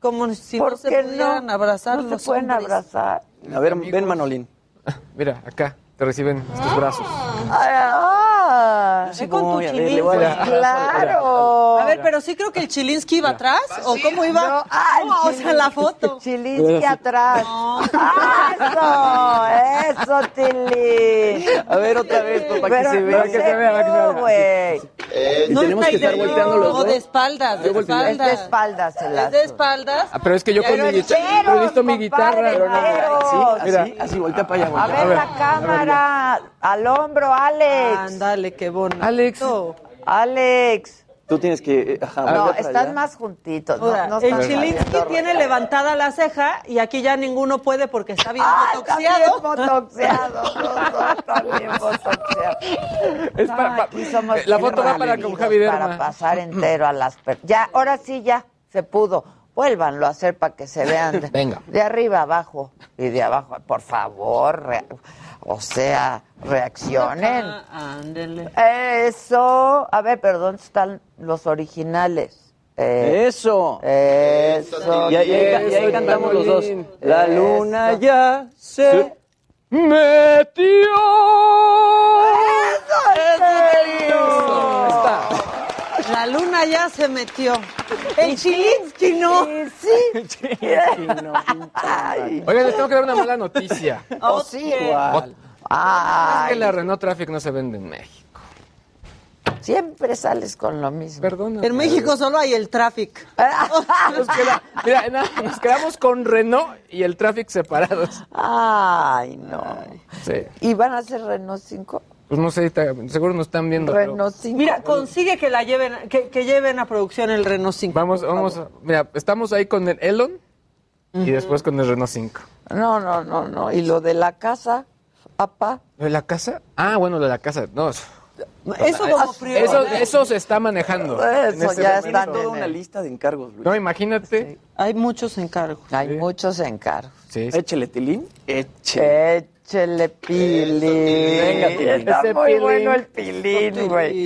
Como si ¿Por no se pudieran no? abrazar No los se pueden hombres. abrazar. A ver, ven, Manolín. Mira, acá te reciben estos brazos. Ah, Sí, con tu dar- claro. A ver, pero sí creo que el Chilinsky iba atrás, ¿o cómo iba? No, ah, el No, o sea, la foto. Chilinsky atrás. ¡Ah, ¡Eso! ¡Eso, Tilín! A ver, otra vez, para que se no vea. que se vea, para que se vea. vio, Y No tenemos que estar volteando los No, dos. de espaldas, de Es espaldas. de espaldas el Es de espaldas. Ah, pero es que yo con Pero mi guitarra. Pero he visto mi guitarra. enteros. Sí, Mira. así, así, voltea para allá. A voltea. ver, ver, la a ver, cámara. Al hombro, Alex. Ándale, qué bonito. Alex. Alex. Tú tienes que... Ajá, No, para están allá. más juntitos. No, Ahora, no el Chilinsky tiene levantada la ceja y aquí ya ninguno puede porque está bien Ah, bien botoxeados. Es para- No, pa- aquí somos eh, la foto va para con. Para pasar entero a las personas. Ya, ahora sí ya se pudo. Vuélvanlo a hacer para que se vean. De, Venga. De arriba abajo y de abajo. Por favor, re- o sea, reaccionen. Ah, ándele. Eso. A ver, pero ¿dónde están los originales? Eh, Eso. eso. Y ahí, y ahí ca- y ahí Eso, cantamos los dos. La luna Eso. ya se... ¡Metió! ¡Eso! Está. La luna ya se metió. El Chilinsky no. Sí. Ay, Oigan, les tengo que dar una mala noticia. oh, sí. Es que la Renault Traffic no se vende en México. siempre sales con lo mismo. Perdona. En México solo hay el tráfico. Nos queda- mira, na- nos quedamos con Renault y el Traffic separados. Ay, no. Sí. ¿Y van a hacer Renault 5? Pues no sé, seguro nos están viendo. Renault 5. Mira, consigue que la lleven, que, que lleven a producción el Renault 5. Vamos, vamos. a- Mira, estamos ahí con el Elon y después con el Renault 5. No, no, no, no. ¿Y lo de la casa, papá? ¿Lo de la casa? Ah, bueno, lo de la casa. No, Eso como prioridad. Eso, eso se está manejando. en Eso este ya momento. está toda una lista de encargos, Luis. No, imagínate. Hay muchos encargos. Hay muchos encargos. Sí. Échele, Tilín. Échele. Échele pilín. Venga, pilín. Está Ese muy pilín. bueno el pilín, güey.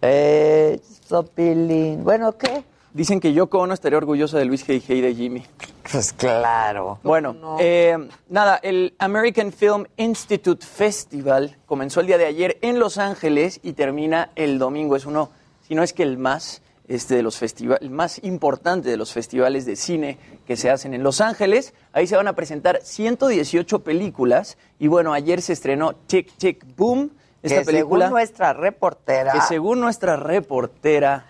Eso, pilín. Bueno, ¿qué? Dicen que Yoko Ono estaría orgullosa de Luis Hey Hey de Jimmy. Pues claro. Bueno, eh, nada, el American Film Institute Festival comenzó el día de ayer en Los Ángeles y termina el domingo. Es uno, si no es que el más, este, de los festivales, el más importante de los festivales de cine que se hacen en Los Ángeles. Ahí se van a presentar 118 películas y bueno, ayer se estrenó Tick Tick Boom, esta que película según nuestra reportera, que según nuestra reportera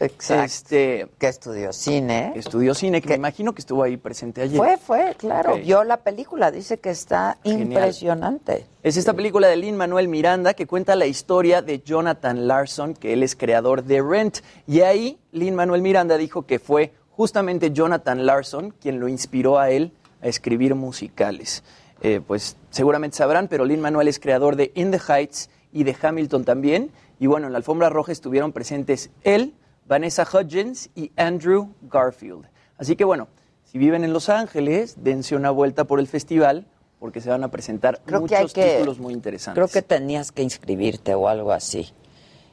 Exacto. este, que estudió cine, estudió cine, que me imagino que estuvo ahí presente ayer. fue, fue, claro, vio la película, dice que está Genial. impresionante. Es esta película de Lin Manuel Miranda que cuenta la historia de Jonathan Larson, que él es creador de Rent. Y ahí Lin Manuel Miranda dijo que fue justamente Jonathan Larson quien lo inspiró a él a escribir musicales. Eh, pues seguramente sabrán, pero Lin Manuel es creador de In the Heights y de Hamilton también. Y bueno, en la alfombra roja estuvieron presentes él, Vanessa Hudgens y Andrew Garfield. Así que bueno, si viven en Los Ángeles, dense una vuelta por el festival porque se van a presentar Creo muchos que, títulos muy interesantes. creo que tenías que inscribirte o algo así.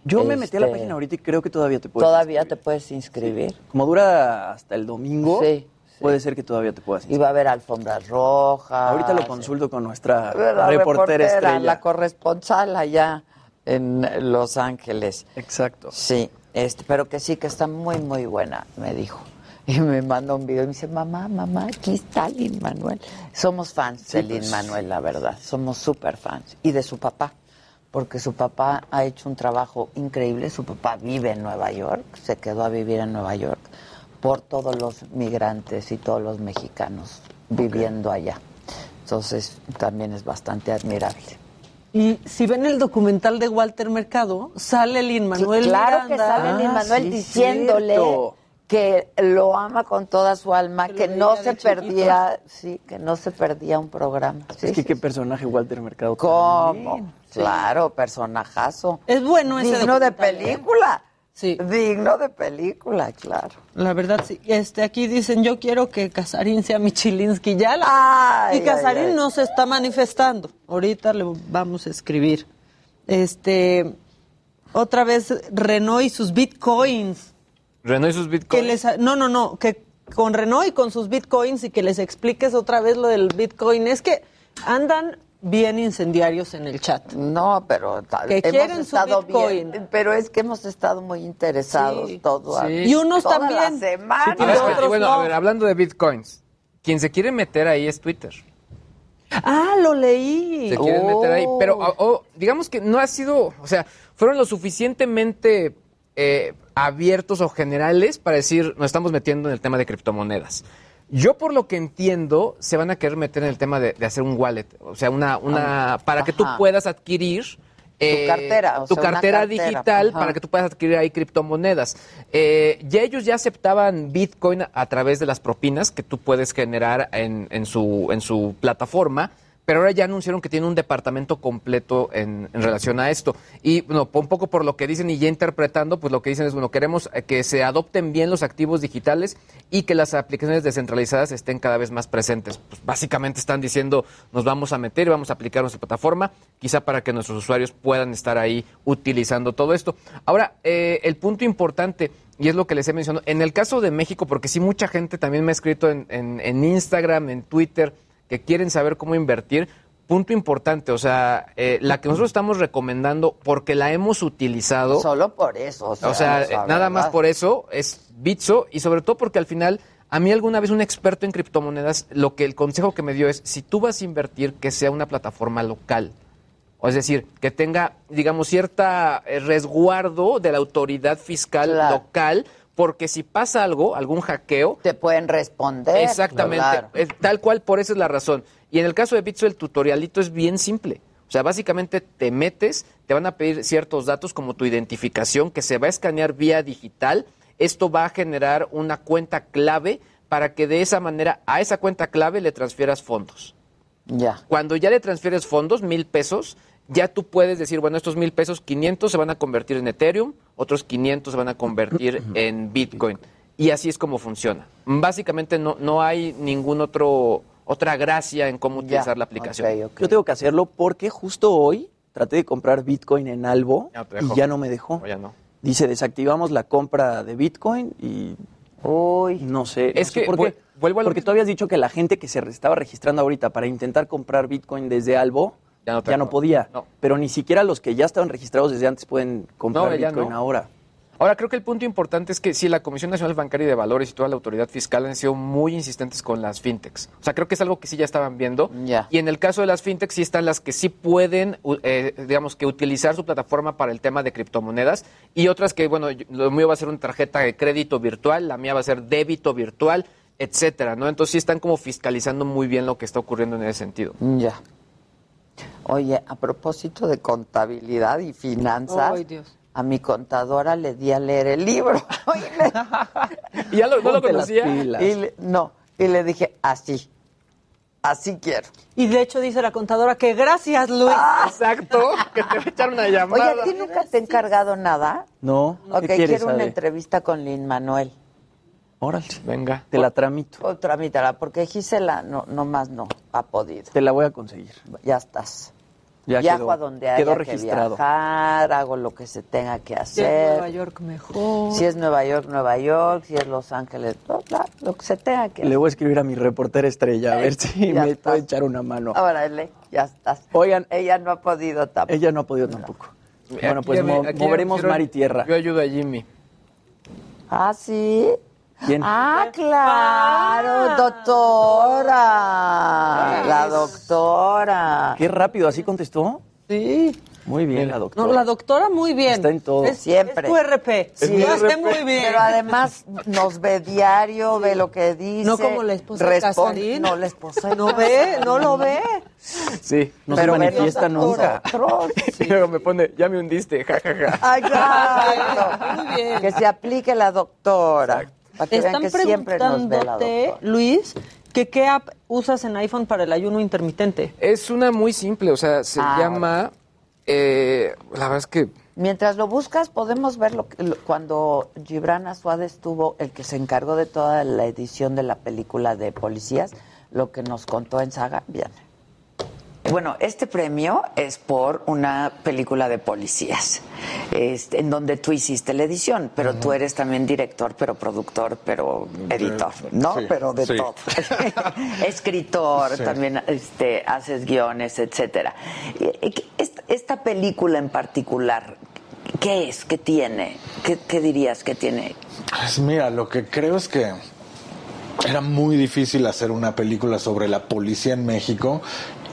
Yo me metí a la Este, página ahorita y creo que todavía te puedes. Todavía te puedes inscribir. Como dura hasta el domingo, Sí, puede ser que todavía te puedas Y va a haber alfombras rojas. Ahorita lo consulto con nuestra La reportera estrella. la corresponsal allá en Los Ángeles. Exacto. Sí, este, pero que sí, que está muy, muy buena, me dijo. Y me mandó un video y me dice, mamá, mamá, aquí está Lin Manuel. Somos fans Sí, de Lin pues. Manuel, la verdad. Somos súper fans. Y de su papá, porque su papá ha hecho un trabajo increíble. Su papá vive en Nueva York, se quedó a vivir en Nueva York por todos los migrantes y todos los mexicanos viviendo allá. Entonces, también es bastante admirable. Y si ven el documental de Walter Mercado, sale Lin Manuel Sí, claro que sale Lin Ah, Manuel sí, diciéndole cierto. que lo ama con toda su alma, que, no se chiquito. perdía, sí, que no se perdía un programa. Sí, es que sí, qué sí. personaje Walter Mercado. ¿Cómo? también. Claro, personajazo. Es bueno ese Digno de ¿eh? película. Sí. Digno de película, claro. La verdad, sí. Este, aquí dicen, yo quiero que Casarín sea Michilinsky. Ya la... Ay, y Casarín ay, ay. no se está manifestando. Ahorita le vamos a escribir. Este, otra vez Renault y sus bitcoins. Renault y sus Que bitcoins. les, no, no, no, que con Renault y con sus bitcoins y que les expliques otra vez lo del bitcoin. Es que andan bien incendiarios en el chat. No, pero ta- Que hemos quieren su estado Bitcoin. bien. Pero es que hemos estado muy interesados Sí, todo. sí. Y unos toda también. La semana. Sí, otros bueno, no. a ver, hablando de bitcoins, quien se quiere meter ahí es Twitter. Ah, lo leí. Se quieren meter ahí. Oh. Pero o- o, digamos que no ha sido, o sea, fueron lo suficientemente eh, abiertos o generales para decir, nos estamos metiendo en el tema de criptomonedas. Yo por lo que entiendo, se van a querer meter en el tema de, de hacer un wallet, o sea, una, una para que tú puedas adquirir eh, cartera, o tu sea, cartera, cartera, digital ajá. para que tú puedas adquirir ahí criptomonedas. Eh, ya ellos ya aceptaban Bitcoin a través de las propinas que tú puedes generar en, en su, en su plataforma. Pero ahora ya anunciaron que tienen un departamento completo en, relación a esto. Y bueno, un poco por lo que dicen y ya interpretando, pues lo que dicen es, bueno, queremos que se adopten bien los activos digitales y que las aplicaciones descentralizadas estén cada vez más presentes. Pues básicamente están diciendo, nos vamos a meter y vamos a aplicar nuestra plataforma, quizá para que nuestros usuarios puedan estar ahí utilizando todo esto. Ahora, eh, el punto importante, y es lo que les he mencionado, en el caso de México, porque sí mucha gente también me ha escrito en, en- en Instagram, en Twitter, que quieren saber cómo invertir. Punto importante, o sea, eh, la que nosotros estamos recomendando porque la hemos utilizado. Solo por eso. O sea, O eh, nada más por eso es Bitso y sobre todo porque al final, a mí alguna vez un experto en criptomonedas, lo que el consejo que me dio es, si tú vas a invertir, que sea una plataforma local. O es decir, que tenga, digamos, cierta eh, resguardo de la autoridad fiscal Claro. local, porque si pasa algo, algún hackeo, Te pueden responder. Exactamente, Claro. es tal cual, por eso es la razón. Y en el caso de Bitso, el tutorialito es bien simple. O sea, básicamente te metes, te van a pedir ciertos datos como tu identificación, que se va a escanear vía digital. Esto va a generar una cuenta clave para que de esa manera a esa cuenta clave le transfieras fondos. Ya. Cuando ya le transfieres fondos, mil pesos, ya tú puedes decir, bueno, estos mil pesos, 500 se van a convertir en Ethereum, otros 500 se van a convertir en Bitcoin. Y así es como funciona. Básicamente no, no hay ningún otro otra gracia en cómo utilizar la aplicación. Yo tengo que hacerlo porque justo hoy traté de comprar Bitcoin en Albo Ya no te dejó. y ya no me dejó. O ya no. Dice, desactivamos la compra de Bitcoin y... No sé. Es no sé que por qué. vuelvo a lo Porque tú habías dicho que la gente que se estaba registrando ahorita para intentar comprar Bitcoin desde Albo Ya no ya podía. No. Pero ni siquiera los que ya estaban registrados desde antes pueden comprar No, ya Bitcoin no. ahora. Ahora, creo que el punto importante es que sí, la Comisión Nacional Bancaria y de Valores y toda la autoridad fiscal han sido muy insistentes con las fintechs. O sea, creo que es algo que sí ya estaban viendo. Y en el caso de las fintechs, sí están las que sí pueden, eh, digamos, que utilizar su plataforma para el tema de criptomonedas y otras que, bueno, lo mío va a ser una tarjeta de crédito virtual, la mía va a ser débito virtual, etcétera, ¿no? Entonces sí están como fiscalizando muy bien lo que está ocurriendo en ese sentido. Ya. Oye, a propósito de contabilidad y finanzas, Ay, Dios. a mi contadora le di a leer el libro. ¿Y ya lo, no lo conocía? Y le- no, y le dije, así, así quiero. Y de hecho dice la contadora que gracias, Luis. Exacto, que te va a echar una Oye, llamada. ¿a ti nunca te he encargado nada? No, Ok, ¿qué quieres, quiero una Ade? entrevista con Lin Manuel. Órale. Venga. Te la tramito. O tramítala, porque Gisela no, no más no ha podido. Te la voy a conseguir. Ya estás. Ya Viajo quedó- a donde haya quedó que viajar, hago lo que se tenga que Si es hacer. Nueva York mejor. Si es Nueva York, Nueva York. Si es Los Ángeles, bla, bla, lo que se tenga que Le voy a escribir a mi reportera estrella a ver si Ya me puede echar una mano. Órale, ya estás. Oigan, Ella no ha podido tampoco. ella no ha podido tampoco. Bueno, pues mo- aquí moveremos mar y tierra. Yo ayudo a Jimmy. Ah, sí. ¿Quién? Ah, claro, doctora. La doctora. Qué rápido, ¿así contestó? Sí. Muy bien, la doctora. No, la doctora muy bien. Está en todo. Es, Siempre. Es tu RP. Sí, Lo hace muy bien. Pero además nos ve diario, ve lo que dice. No como la esposa de Casarín. No, la esposa No ve, no lo ve. Sí. No Pero se manifiesta nunca. Y luego me pone, ya me hundiste, jajaja. Ay, claro. Muy bien. Que se aplique la doctora. Para que vean Están que siempre nos ve la preguntándote. Luis, que qué app usas en iPhone para el ayuno intermitente. Es una muy simple, o sea, se Ah, llama. eh, la verdad es que. Mientras lo buscas, podemos ver lo que- lo- cuando Gibran Azuad estuvo, el que se encargó de toda la edición de la película de policías, lo que nos contó en Saga. Bien. Bueno, este premio es por una película de policías, este, en donde tú hiciste la edición, pero tú eres también director, pero productor, pero editor, ¿no? Sí, pero de sí. todo. Escritor, Sí. también este, haces guiones, etcétera. Esta película en particular, ¿qué es? ¿Qué tiene? ¿Qué, qué dirías que tiene? Pues mira, lo que creo es que era muy difícil hacer una película sobre la policía en México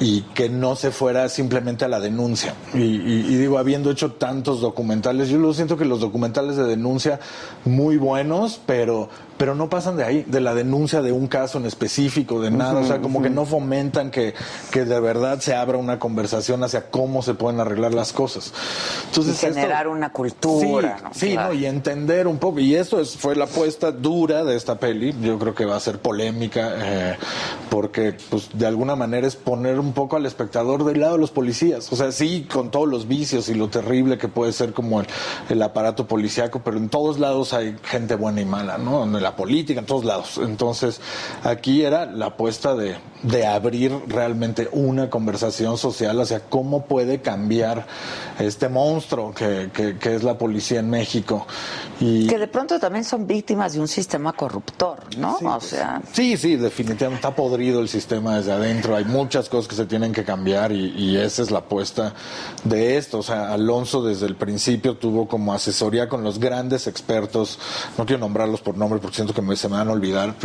y que no se fuera simplemente a la denuncia. Y, digo, habiendo hecho tantos documentales, yo lo siento que los documentales de denuncia muy buenos, pero pero no pasan de ahí, de la denuncia de un caso en específico, de nada, o sea, como que no fomentan que, que de verdad se abra una conversación hacia cómo se pueden arreglar las cosas. Entonces, y generar esto- una cultura, Sí, ¿no? sí, Claro. ¿no? y entender un poco. Y esto es, fue la apuesta dura de esta peli. Yo creo que va a ser polémica, eh, porque pues de alguna manera es poner un poco al espectador del lado de los policías. O sea, sí, con todos los vicios y lo terrible que puede ser como el, el aparato policíaco, pero en todos lados hay gente buena y mala, ¿no? La política, en todos lados. Entonces, aquí era la apuesta de, de abrir realmente una conversación social hacia cómo puede cambiar este monstruo que, que- que es la policía en México. Y, Que de pronto también son víctimas de un sistema corruptor, ¿no? o sea, Sí, sí, definitivamente está podrido el sistema desde adentro. Hay muchas cosas que se tienen que cambiar y, y esa es la apuesta de esto. O sea, Alonso desde el principio tuvo como asesoría con los grandes expertos. No quiero nombrarlos por nombre porque siento que me- se me van a olvidar. ok,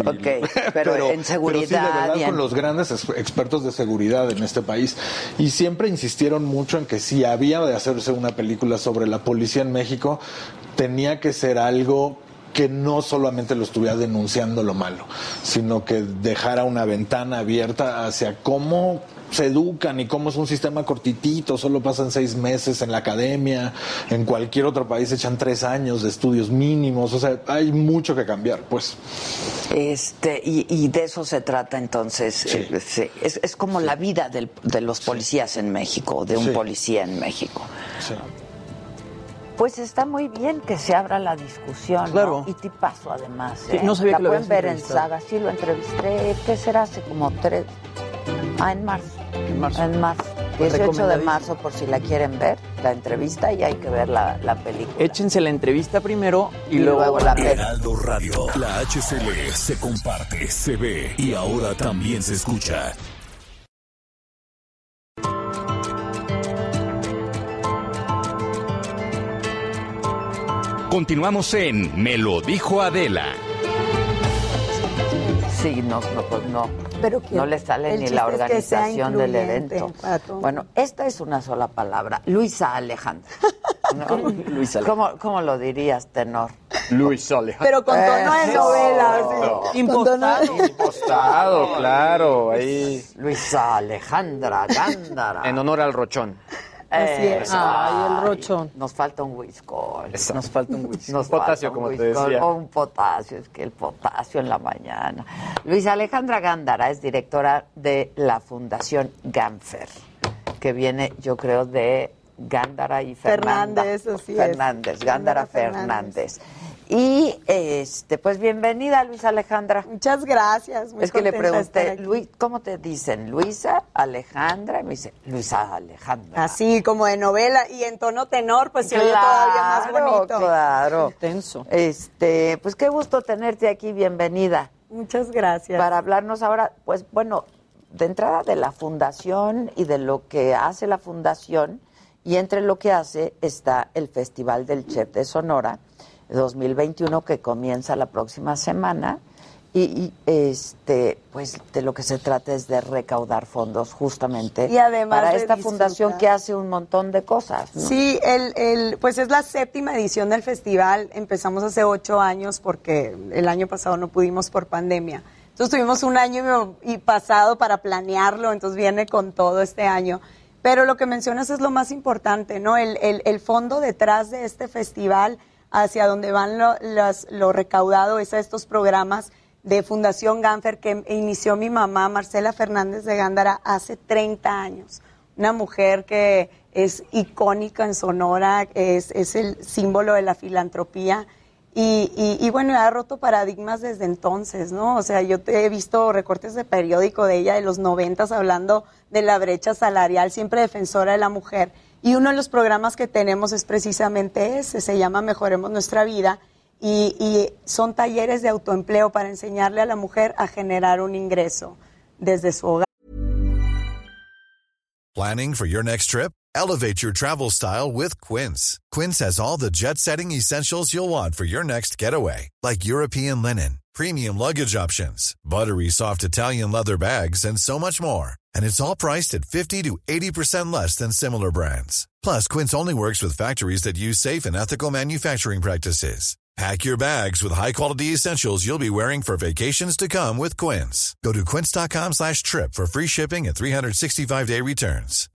pero, en Pero seguridad. sí, de verdad, y en- con los grandes ex- expertos de seguridad en este país. Y siempre insistieron mucho en que si había de hacerse una película sobre la policía en México, tenía que ser algo que no solamente lo estuviera denunciando lo malo, sino que dejara una ventana abierta hacia cómo se educan y cómo es un sistema cortitito, solo pasan seis meses en la academia, en cualquier otro país echan tres años de estudios mínimos, o sea, hay mucho que cambiar, pues. Este, y, de eso se trata entonces. Eh, es, es, como la vida del, de los policías en México, de un policía en México. Pues está muy bien que se abra la discusión. Claro. Y te paso además. no sabía la que lo pueden ver en Saga. Sí, lo entrevisté. ¿Qué será? Hace como tres. Ah, en marzo. En marzo. En marzo. 18 Pues de marzo, por si la quieren ver, la entrevista y hay que ver la, la película. Échense la entrevista primero y, Y luego la película. Heraldo Radio. La HCL se comparte, se ve y ahora también se escucha. Continuamos en Me lo dijo Adela. Sí, no, no, pues no. Pero no le sale El ni la es que sea organización del evento. Bueno, esta es una sola palabra. Luisa Alejandra. ¿no? Luisa ¿Cómo, ¿Cómo lo dirías, tenor? Luis Alejandro. Pero con tono de novela. sí. De- Impostado, claro, ahí. Luisa Alejandra Gándara. En honor al rochón. Así es. Ay, el rochón. Nos falta un whisky. Nos falta un whisky. Nos Potasio, como un te decía. Un potasio, es que el potasio en la mañana. Luisa Alejandra Gándara es directora de la Fundación Ganfer, que viene, yo creo, de Gándara y Fernanda. Fernández, así es. Fernández, Gándara Gándara Fernández. Y este, pues bienvenida, Luisa Alejandra. Muchas gracias. muy es que le pregunté. Luis, ¿cómo te dicen? Luisa Alejandra, y me dice, Luisa Alejandra. Así como de novela y en tono tenor, pues se oye todavía más bonito. Claro. Intenso. Este, pues qué gusto tenerte aquí, bienvenida. Muchas gracias. Para hablarnos ahora, pues bueno, de entrada de la fundación y de lo que hace la fundación, y entre lo que hace está el Festival del Chef de Sonora 2021 que comienza la próxima semana. Y, y, este, pues de lo que se trata es de recaudar fondos justamente Y además para esta fundación que hace un montón de cosas. ¿no? Sí, el, el, pues es la séptima edición del festival. Empezamos hace ocho años porque el año pasado no pudimos por pandemia. Entonces tuvimos un año y pasado para planearlo, entonces viene con todo este año. Pero lo que mencionas es lo más importante, ¿no? El, el, el fondo detrás de este festival, hacia donde van lo, las- lo recaudado, es a estos programas de Fundación Ganfer que inició mi mamá, Marcela Fernández de Gándara, hace 30 años. Una mujer que es icónica en Sonora, es, es el símbolo de la filantropía. Y, y- y bueno, ha roto paradigmas desde entonces, ¿no? O sea, yo he visto recortes de periódico de ella de los noventas hablando de la brecha salarial, siempre defensora de la mujer. Y uno de los programas que tenemos es precisamente ese, se llama Mejoremos Nuestra Vida. Y, y son talleres de autoempleo para enseñarle a la mujer a generar un ingreso desde su hogar. Planning for your next trip? Elevate your travel style with Quince. Quince has all the jet setting essentials you'll want for your next getaway, like European linen, premium luggage options, buttery soft Italian leather bags, and so much more. And it's all priced at 50 to 80% less than similar brands. Plus, Quince only works with factories that use safe and ethical manufacturing practices. Pack your bags with high-quality essentials you'll be wearing for vacations to come with Quince. Go to quince.com slash trip for free shipping and 365-day returns.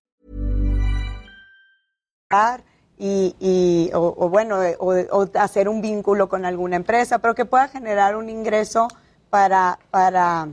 y, y- o, o bueno, o, o hacer un vínculo con alguna empresa, pero que pueda generar un ingreso para, para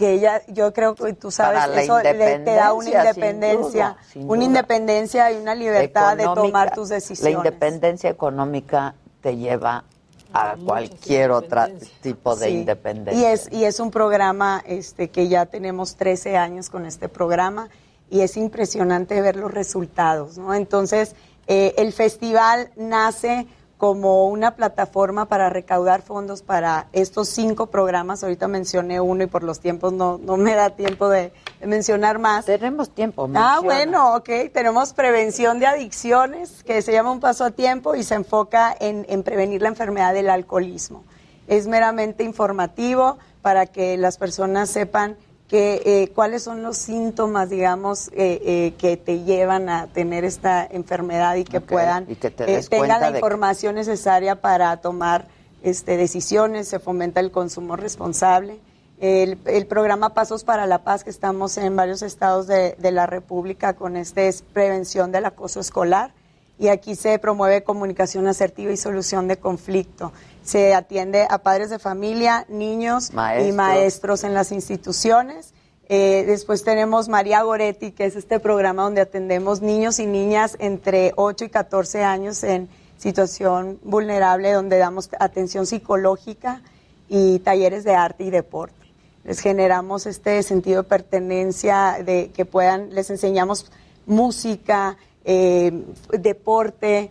que ella, yo creo que tú sabes, la eso le, te da una independencia, sin independencia, duda, sin una independencia y una libertad de tomar tus La decisiones. independencia económica te lleva a cualquier otro tipo de Sí. independencia. Y es, y es un programa este, que ya tenemos 13 años con este programa y es impresionante ver los resultados. ¿no? Entonces, eh, el festival nace como una plataforma para recaudar fondos para estos cinco programas. Ahorita mencioné uno y por los tiempos no, no me da tiempo de, de mencionar más. Tenemos tiempo. Ah, menciona. bueno, ok. Tenemos prevención de adicciones, que se llama un paso a tiempo y se enfoca en, en prevenir la enfermedad del alcoholismo. Es meramente informativo para que las personas sepan que, eh, cuáles son los síntomas, digamos, eh, eh, que te llevan a tener esta enfermedad y que puedan y que te des cuenta tengan la que- información necesaria para tomar este, decisiones, se fomenta el consumo responsable. El, el, programa Pasos para la Paz, que estamos en varios estados de, de, la República con este, es prevención del acoso escolar. Y aquí se promueve comunicación asertiva y solución de conflicto. Se atiende a padres de familia, niños Maestros. y maestros en las instituciones. Eh, después tenemos María Goretti, que es este programa donde atendemos niños y niñas entre 8 y 14 años en situación vulnerable, donde damos atención psicológica y talleres de arte y deporte. Les generamos este sentido de pertenencia, de que puedan, les enseñamos música, eh, deporte,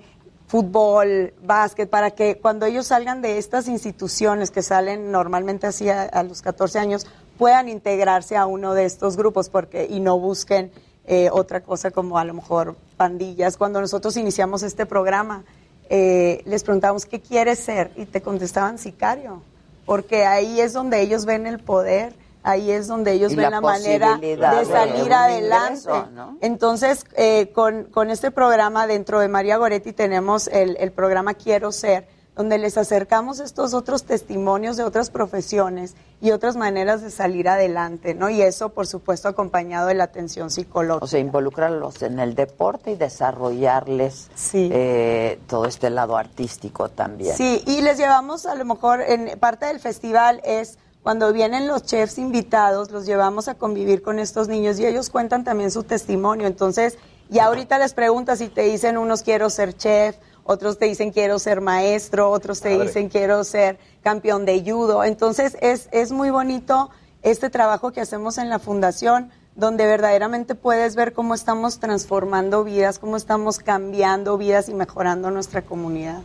fútbol, básquet, para que cuando ellos salgan de estas instituciones que salen normalmente así a, a los 14 años, puedan integrarse a uno de estos grupos porque y no busquen eh, otra cosa como a lo mejor pandillas. Cuando nosotros iniciamos este programa, eh, les preguntamos, ¿qué quieres ser? Y te contestaban sicario, porque ahí es donde ellos ven el poder, ahí es donde ellos Y ven la la, manera de salir adelante. ingreso, ¿no? Entonces, eh, con, con este programa dentro de María Goretti tenemos el, el programa Quiero Ser, donde les acercamos estos otros testimonios de otras profesiones y otras maneras de salir adelante, ¿no? Y eso, por supuesto, acompañado de la atención psicológica. O sea, involucrarlos en el deporte y desarrollarles eh, todo este lado artístico también. Sí, y les llevamos a lo mejor en parte del festival es cuando vienen los chefs invitados, los llevamos a convivir con estos niños y ellos cuentan también su testimonio. Entonces, y ahorita les preguntas si te dicen unos quiero ser chef, otros te dicen quiero ser maestro, otros te dicen quiero ser campeón de judo. Entonces, es, es muy bonito este trabajo que hacemos en la fundación donde verdaderamente puedes ver cómo estamos transformando vidas, cómo estamos cambiando vidas y mejorando nuestra comunidad.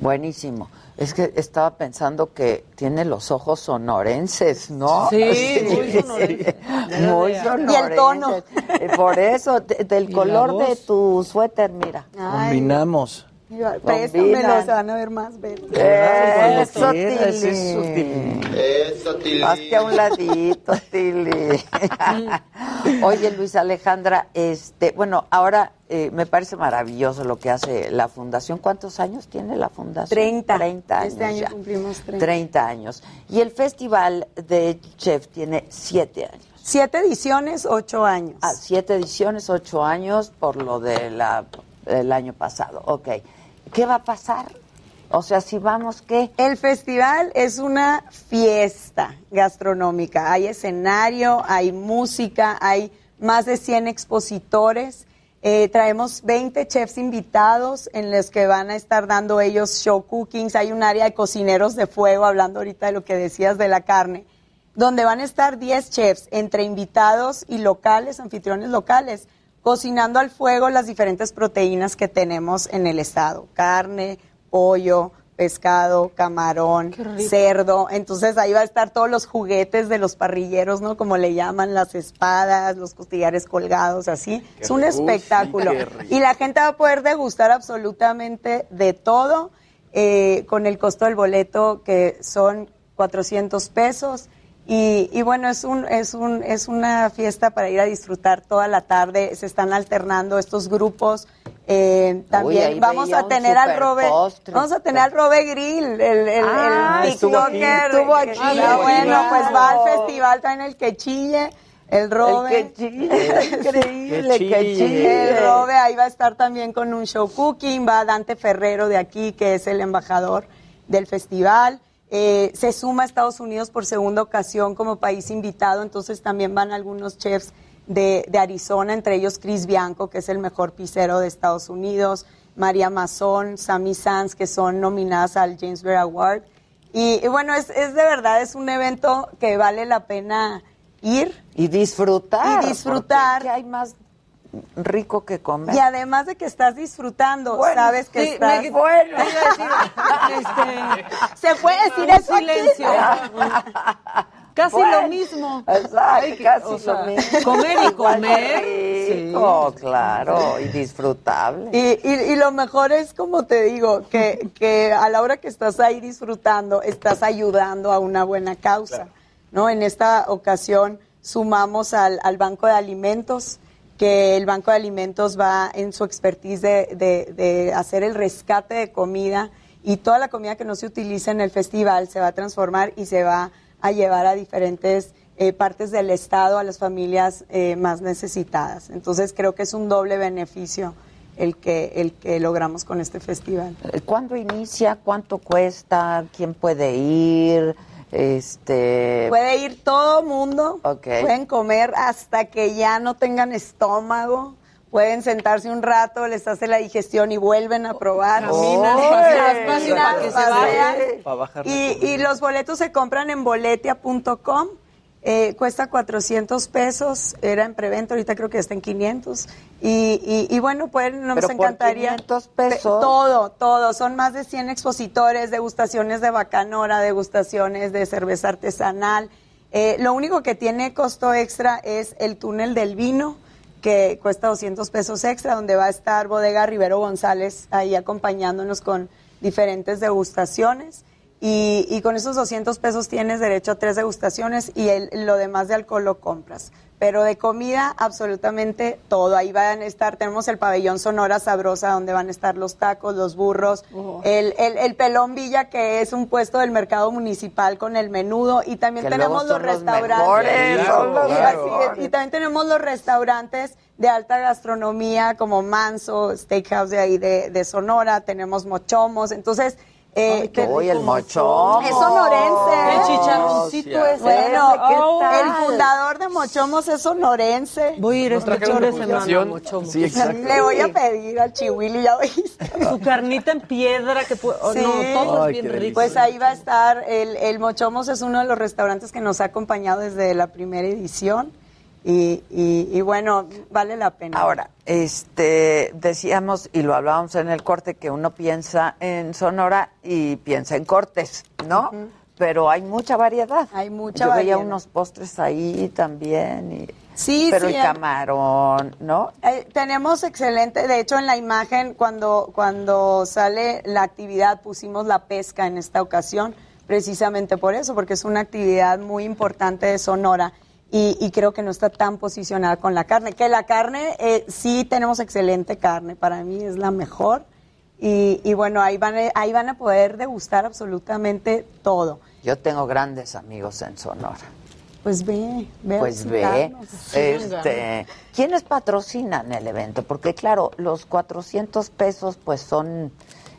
Buenísimo. Es que estaba pensando que tiene los ojos sonorenses, ¿no? Sí, muy sonorenses. Muy Y el sonorenses. tono. Eh, Por eso, de- del color de tu suéter, mira. Combinamos. Préstamelo, se van a ver más verdes. Eso, quieras, eso, Tili. Eso, Tili. Hazte a un ladito, Tili. Oye, Luis Alejandra, este, bueno, ahora eh, me parece maravilloso lo que hace la fundación. ¿Cuántos años tiene la fundación? 30. 30 años Este año ya. cumplimos 30. 30 años. Y el festival de Chef tiene 7 años. Siete ediciones, ocho años. Ah, siete ediciones, ocho años por lo de la, del año pasado. Ok. ¿Qué va a pasar? O sea, si vamos, ¿qué? El festival es una fiesta gastronómica. Hay escenario, hay música, hay más de 100 expositores. Eh, traemos 20 chefs invitados en los que van a estar dando ellos show cookings. Hay un área de cocineros de fuego, hablando ahorita de lo que decías de la carne, donde van a estar 10 chefs entre invitados y locales, anfitriones locales, cocinando al fuego las diferentes proteínas que tenemos en el estado. Carne, pollo, pescado, camarón, cerdo. Entonces ahí va a estar todos los juguetes de los parrilleros, ¿no? Como le llaman, las espadas, los costillares colgados, así. Qué es un rico. espectáculo. Y la gente va a poder degustar absolutamente de todo eh, con el costo del boleto que son 400 pesos. Y, y bueno, es, un, es, un, es una fiesta para ir a disfrutar toda la tarde. Se están alternando estos grupos. Eh, también vamos a tener al super Robe. postre. Vamos a tener al Robe Grill, el, el, Ah, el estuvo aquí, TikToker. estuvo aquí. Ah, bueno, pues va al festival también el que chille. El Robe. El que chille, increíble, que chille. El Robe ahí va a estar también con un show cooking. Va Dante Ferrero de aquí, que es el embajador del festival. Eh, se suma a Estados Unidos por segunda ocasión como país invitado, entonces también van algunos chefs de, de Arizona, entre ellos Chris Bianco, que es el mejor pizzero de Estados Unidos, María Mazón, Sammy Sanz, que son nominadas al James Beard Award. Y, y bueno, es, es de verdad, es un evento que vale la pena ir. Y disfrutar. Y disfrutar. porque ¿qué hay más rico que comer? Y además de que estás disfrutando, sabes que sí, estás... me- bueno. te iba a decir, Se puede decir eso aquí? silencio. Casi Bueno, lo mismo. Exacto, que- casi o sea, lo mismo. Comer y comer. rico, claro, y disfrutable. Y, y- y lo mejor es, como te digo, que, que a la hora que estás ahí disfrutando, estás ayudando a una buena causa. ¿no? En esta ocasión sumamos al, al Banco de Alimentos, que el Banco de Alimentos va en su expertise de, de- hacer el rescate de comida y toda la comida que no se utilice en el festival se va a transformar y se va a llevar a diferentes eh, partes del Estado, a las familias eh, más necesitadas. Entonces creo que es un doble beneficio el que, el que logramos con este festival. ¿Cuándo inicia? ¿Cuánto cuesta? ¿Quién puede ir? Este... Puede ir todo mundo, pueden comer hasta que ya no tengan estómago, pueden sentarse un rato, les hace la digestión y vuelven a probar. y, y los boletos se compran en boletia.com eh, cuesta 400 pesos, era en preventa, ahorita creo que está en 500. Y, y, bueno, pues nos encantaría. 500 pesos. Todo, todo. Son más de 100 expositores, degustaciones de bacanora, degustaciones de cerveza artesanal. Eh, lo único que tiene costo extra es el túnel del vino, que cuesta 200 pesos extra, donde va a estar Bodega Rivero González ahí acompañándonos con diferentes degustaciones. Y, con esos 200 pesos tienes derecho a tres degustaciones y lo demás de alcohol lo compras. Pero de comida, absolutamente todo. Ahí van a estar, tenemos el pabellón Sonora Sabrosa, donde van a estar los tacos, los burros, oh. el, el, pelón Villa, que es un puesto del mercado municipal con el menudo. Y también tenemos los restaurantes. y también tenemos los restaurantes de alta gastronomía, como Manso, Steakhouse de ahí de, de Sonora, tenemos mochomos. Entonces, eh, el mochomos. Es sonorense. El chicharroncito ese. Bueno, el fundador de Mochomos es sonorense. Voy a ir esta semana Mochomos. Sí, Le voy a pedir al chihuili, ya oíste. Su carnita en piedra, que oh, no, todo es bien rico. Pues ahí va a estar, el, el Mochomos es uno de los restaurantes que nos ha acompañado desde la primera edición. Y, y, bueno, vale la pena. Ahora, este, decíamos y lo hablábamos en el corte que uno piensa en Sonora y piensa en cortes, ¿no? Pero hay mucha variedad. Hay mucha Yo variedad. veía unos postres ahí también. Y, sí, pero sí. el camarón, ¿no? Eh, tenemos excelente, de hecho en la imagen cuando, cuando sale la actividad pusimos la pesca en esta ocasión, precisamente por eso, porque es una actividad muy importante de Sonora y, creo que no está tan posicionada con la carne. Que la carne, eh, sí tenemos excelente carne, para mí es la mejor. Y, y, bueno, ahí van, ahí van a poder degustar absolutamente todo. Yo tengo grandes amigos en Sonora. Pues ve, ve. Pues ve. Este, ¿Quiénes patrocinan el evento? Porque claro, los 400 pesos pues son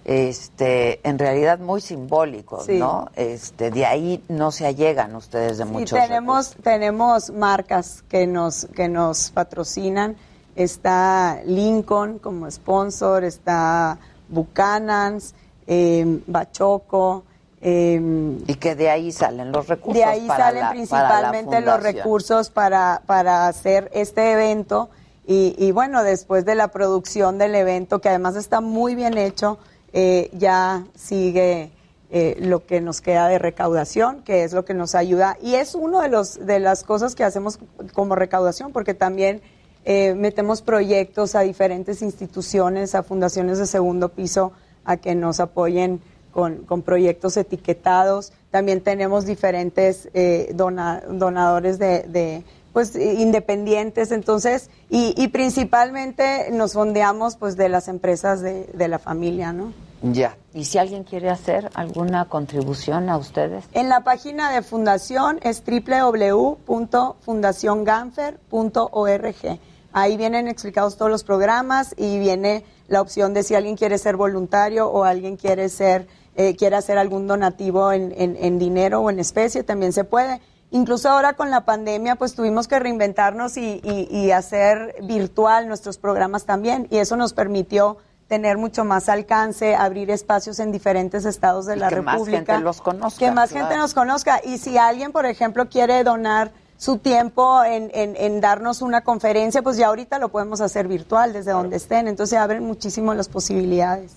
este, en realidad muy simbólicos, ¿no? Este, de ahí no se allegan ustedes de muchos. tenemos tenemos marcas que nos que nos patrocinan. Está Lincoln como sponsor, está Buchanan's, eh, Bachoco. Eh, y que de ahí salen los recursos. De ahí salen principalmente los recursos para, para hacer este evento. Y, y bueno, después de la producción del evento, que además está muy bien hecho, eh, ya sigue eh, lo que nos queda de recaudación, que es lo que nos ayuda. Y es una de, los, de las cosas que hacemos como recaudación, porque también eh, metemos proyectos a diferentes instituciones, a fundaciones de segundo piso, a que nos apoyen con, con proyectos etiquetados. También tenemos diferentes donadores de, de pues independientes. Entonces y, y, principalmente nos fondeamos pues de las empresas de, de, la familia no ya. Y si alguien quiere hacer alguna contribución a ustedes en la página de fundación es www.fundacionganfer.org ahí vienen explicados todos los programas y viene la opción de si alguien quiere ser voluntario o alguien quiere ser eh, quiere hacer algún donativo en, en, en dinero o en especie también se puede Incluso ahora con la pandemia, pues tuvimos que reinventarnos y, hacer virtual nuestros programas también. Y eso nos permitió tener mucho más alcance, abrir espacios en diferentes estados de la que República. Que más gente los conozca. Que más gente nos conozca. Y si alguien, por ejemplo, quiere donar su tiempo en, en, darnos una conferencia, pues ya ahorita lo podemos hacer virtual desde donde estén. Entonces abren muchísimo las posibilidades.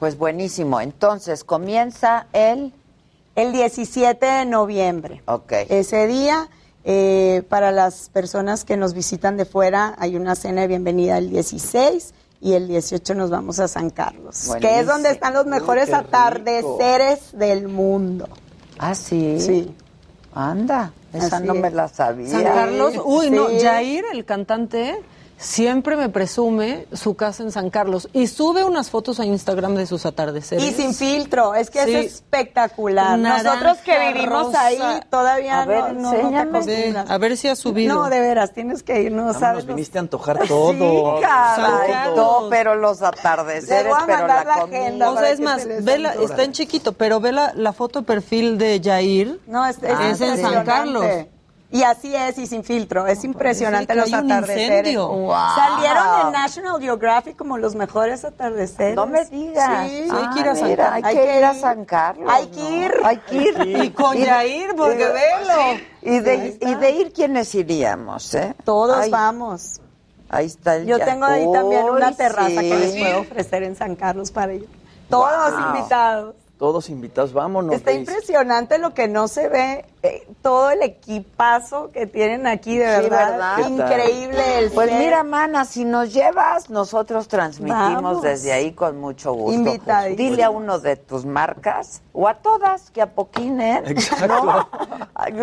Pues buenísimo. Entonces comienza el el 17 de noviembre. Ok. Ese día, eh, para las personas que nos visitan de fuera, hay una cena de bienvenida el 16 y el 18 nos vamos a San Carlos, que es donde están los mejores atardeceres del mundo. Ah, sí. Sí. Anda, esa no me la sabía. San Carlos, uy, no, Jair, el cantante, siempre me presume su casa en San Carlos y sube unas fotos a Instagram de sus atardeceres. Y sin filtro, es que Sí. es espectacular. Naranja, Nosotros que vivimos rosa. ahí todavía A ver, no, no, no te. A ver si ha subido. No, de veras, tienes que ir, no Vamos, sabes. nos viniste a antojar todo. Sí, caray, Carlos. pero los atardeceres, Les voy a pero mandar la, la agenda. O sea, para es más, se les ve la- antoje. está en chiquito, pero ve la, la foto de perfil de Jair. No, es, es Ah, es en San. Carlos. Y así es, y sin filtro. Es impresionante los atardeceres. Wow. Salieron en National Geographic como los mejores atardeceres. No me digas. Sí, hay que ir a San mira, Carlos. Hay que ir a San Carlos. Hay que ir. ¿no? Hay que ir. Y con Jair, porque y- velo. Y de, y de ir, ¿quiénes iríamos? Eh? Todos Ay, vamos. Ahí está el Yo tengo ahí también una terraza sí. que les puedo ofrecer en San Carlos para ir. Todos Wow. invitados. Todos invitados, vámonos. Está Reis. impresionante lo que no se ve, eh, todo el equipazo que tienen aquí, de Sí, verdad. ¿verdad? Increíble el Pues mira, mana, si nos llevas, nosotros transmitimos Vamos. desde ahí con mucho gusto. Invitadísimos. Dile a uno de tus marcas, o a todas, que apoquinen, Exacto. ¿no?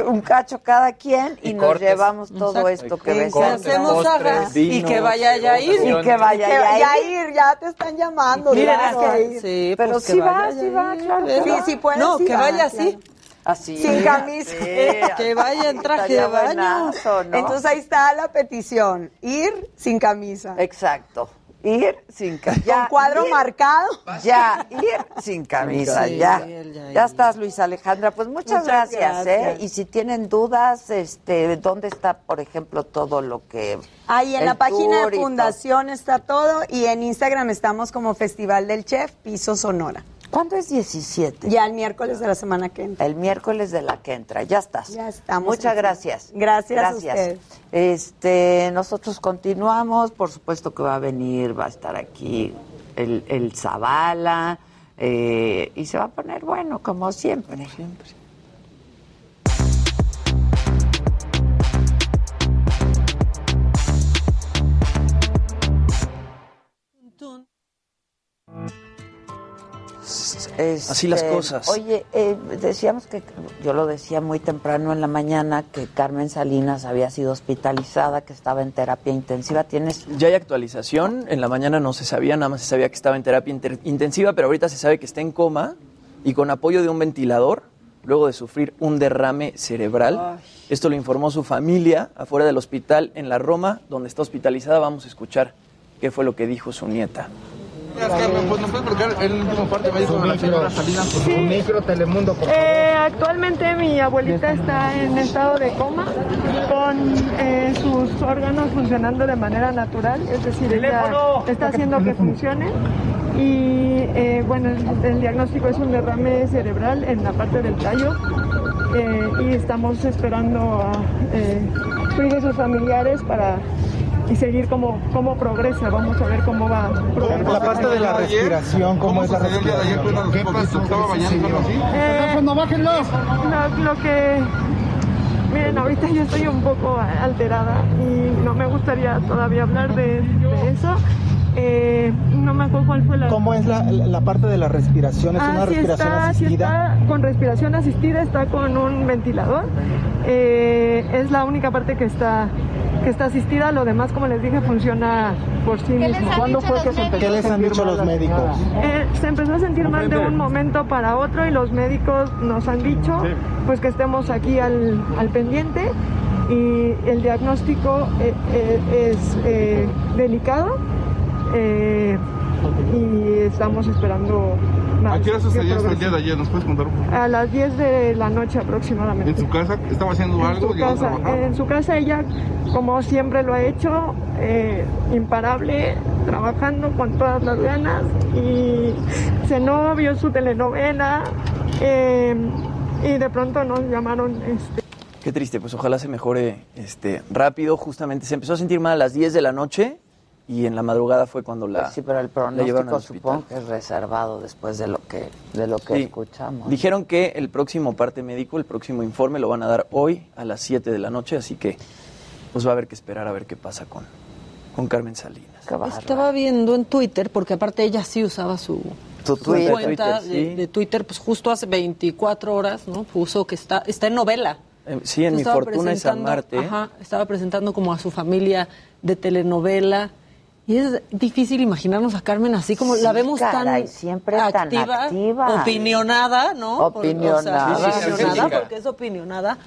Un cacho cada quien y, Y nos cortes. llevamos todo esto que ves. hacemos postres, y que vaya Jair. Y que vaya ya. Yair, ya te están llamando. Miren, tienes es que ir. sí, Pero pues que sí va, sí va, claro. Sí, sí puedes, No, sí que va, vaya claro. así. Así. Sin camisa. Que vaya en traje de baño. buenazo, ¿no? Entonces ahí está la petición, ir sin camisa. Exacto. Ir sin camisa. Con cuadro marcado. Ya, ir sin camisa, Sí, ya. él ya, Ya ya. estás, Luis Alejandra. Pues muchas, Muchas gracias, ¿eh? gracias. Y si tienen dudas, este, ¿dónde está, por ejemplo, todo lo que... Ahí en la página de? Fundación está todo y en Instagram estamos como Festival del Chef Piso Sonora. ¿Cuándo es 17? Ya el miércoles de la semana que entra. El miércoles de la que entra. Ya estás. Ya estamos Muchas gracias. Gracias a ustedes. Este, nosotros continuamos. Por supuesto que va a venir, va a estar aquí el, el Zavala. eh, y se va a poner bueno, como siempre. siempre. Así las Este, cosas. Oye, eh, decíamos que, yo lo decía muy temprano en la mañana, que Carmen Salinas había sido hospitalizada, que estaba en terapia intensiva. ¿Tienes Ya hay actualización, en la mañana no se sabía, nada más se sabía que estaba en terapia intensiva, pero ahorita se sabe que está en coma y con apoyo de un ventilador, luego de sufrir un derrame cerebral. Esto lo informó su familia afuera del hospital en la Roma, donde está hospitalizada. Vamos a escuchar qué fue lo que dijo su nieta. Carmen, pues nos puede explicar el último parte médico de la señora Salinas, por favor. micro Telemundo, por Eh, actualmente mi abuelita está en estado de coma con eh, sus órganos funcionando de manera natural, es decir, ella está haciendo que funcione y eh, bueno, el, el diagnóstico es un derrame cerebral en la parte del tallo eh, y estamos esperando a eh, sus familiares para y seguir cómo, cómo progresa, vamos a ver cómo va. La parte de la respiración, ¿cómo, es la respiración? ¿Qué pasó? ¿Estaba bañando así? Eh, Lo, lo que. Miren, ahorita yo estoy un poco alterada y no me gustaría todavía hablar de, de eso. Eh, no me acuerdo cuál fue la. ¿Cómo es la, la parte de la respiración? ¿Es Ah, una sí respiración está, sí asistida? está con respiración asistida, está con un ventilador. Eh, es la única parte que está que está asistida, lo demás, como les dije, funciona por sí mismo. ¿Cuándo fue que se empezó ¿Qué les han dicho los médicos? Eh, se empezó a sentir mal de un momento para otro y los médicos nos han dicho pues que estemos aquí al, al pendiente y el diagnóstico eh, eh, es eh, delicado eh, y estamos esperando más. ¿A qué hora sucedió esto el día de ayer? ¿Nos puedes contar? A las 10 de la noche aproximadamente. ¿En su casa estaba haciendo En algo? su ¿Llegó a casa, en su casa ella, como siempre lo ha hecho, eh, imparable, trabajando con todas las ganas y cenó, vio su telenovela eh, y de pronto nos llamaron este, Qué triste, pues ojalá se mejore este, rápido. Justamente se empezó a sentir mal a las 10 de la noche y en la madrugada fue cuando la, sí, pero el pronóstico supongo que es reservado después de lo que, de lo que Sí. escuchamos. Dijeron que el próximo parte médico, el próximo informe lo van a dar hoy a las 7 de la noche, así que pues va a haber que esperar a ver qué pasa con, con Carmen Salinas. Estaba viendo en Twitter, porque aparte ella sí usaba su, Su su Twitter, cuenta Twitter, de, sí. de Twitter, pues justo hace 24 horas, ¿no? Puso que está, está en novela. Eh, Sí, en mi Estaba fortuna es amarte. Ajá, estaba presentando como a su familia de telenovela. Y es difícil imaginarnos a Carmen así como la Sí, vemos caray, tan siempre tan activa, activa. opinionada, ¿no? Por- o sea, Opinionada. sí, Sí, opinionada porque es opinionada.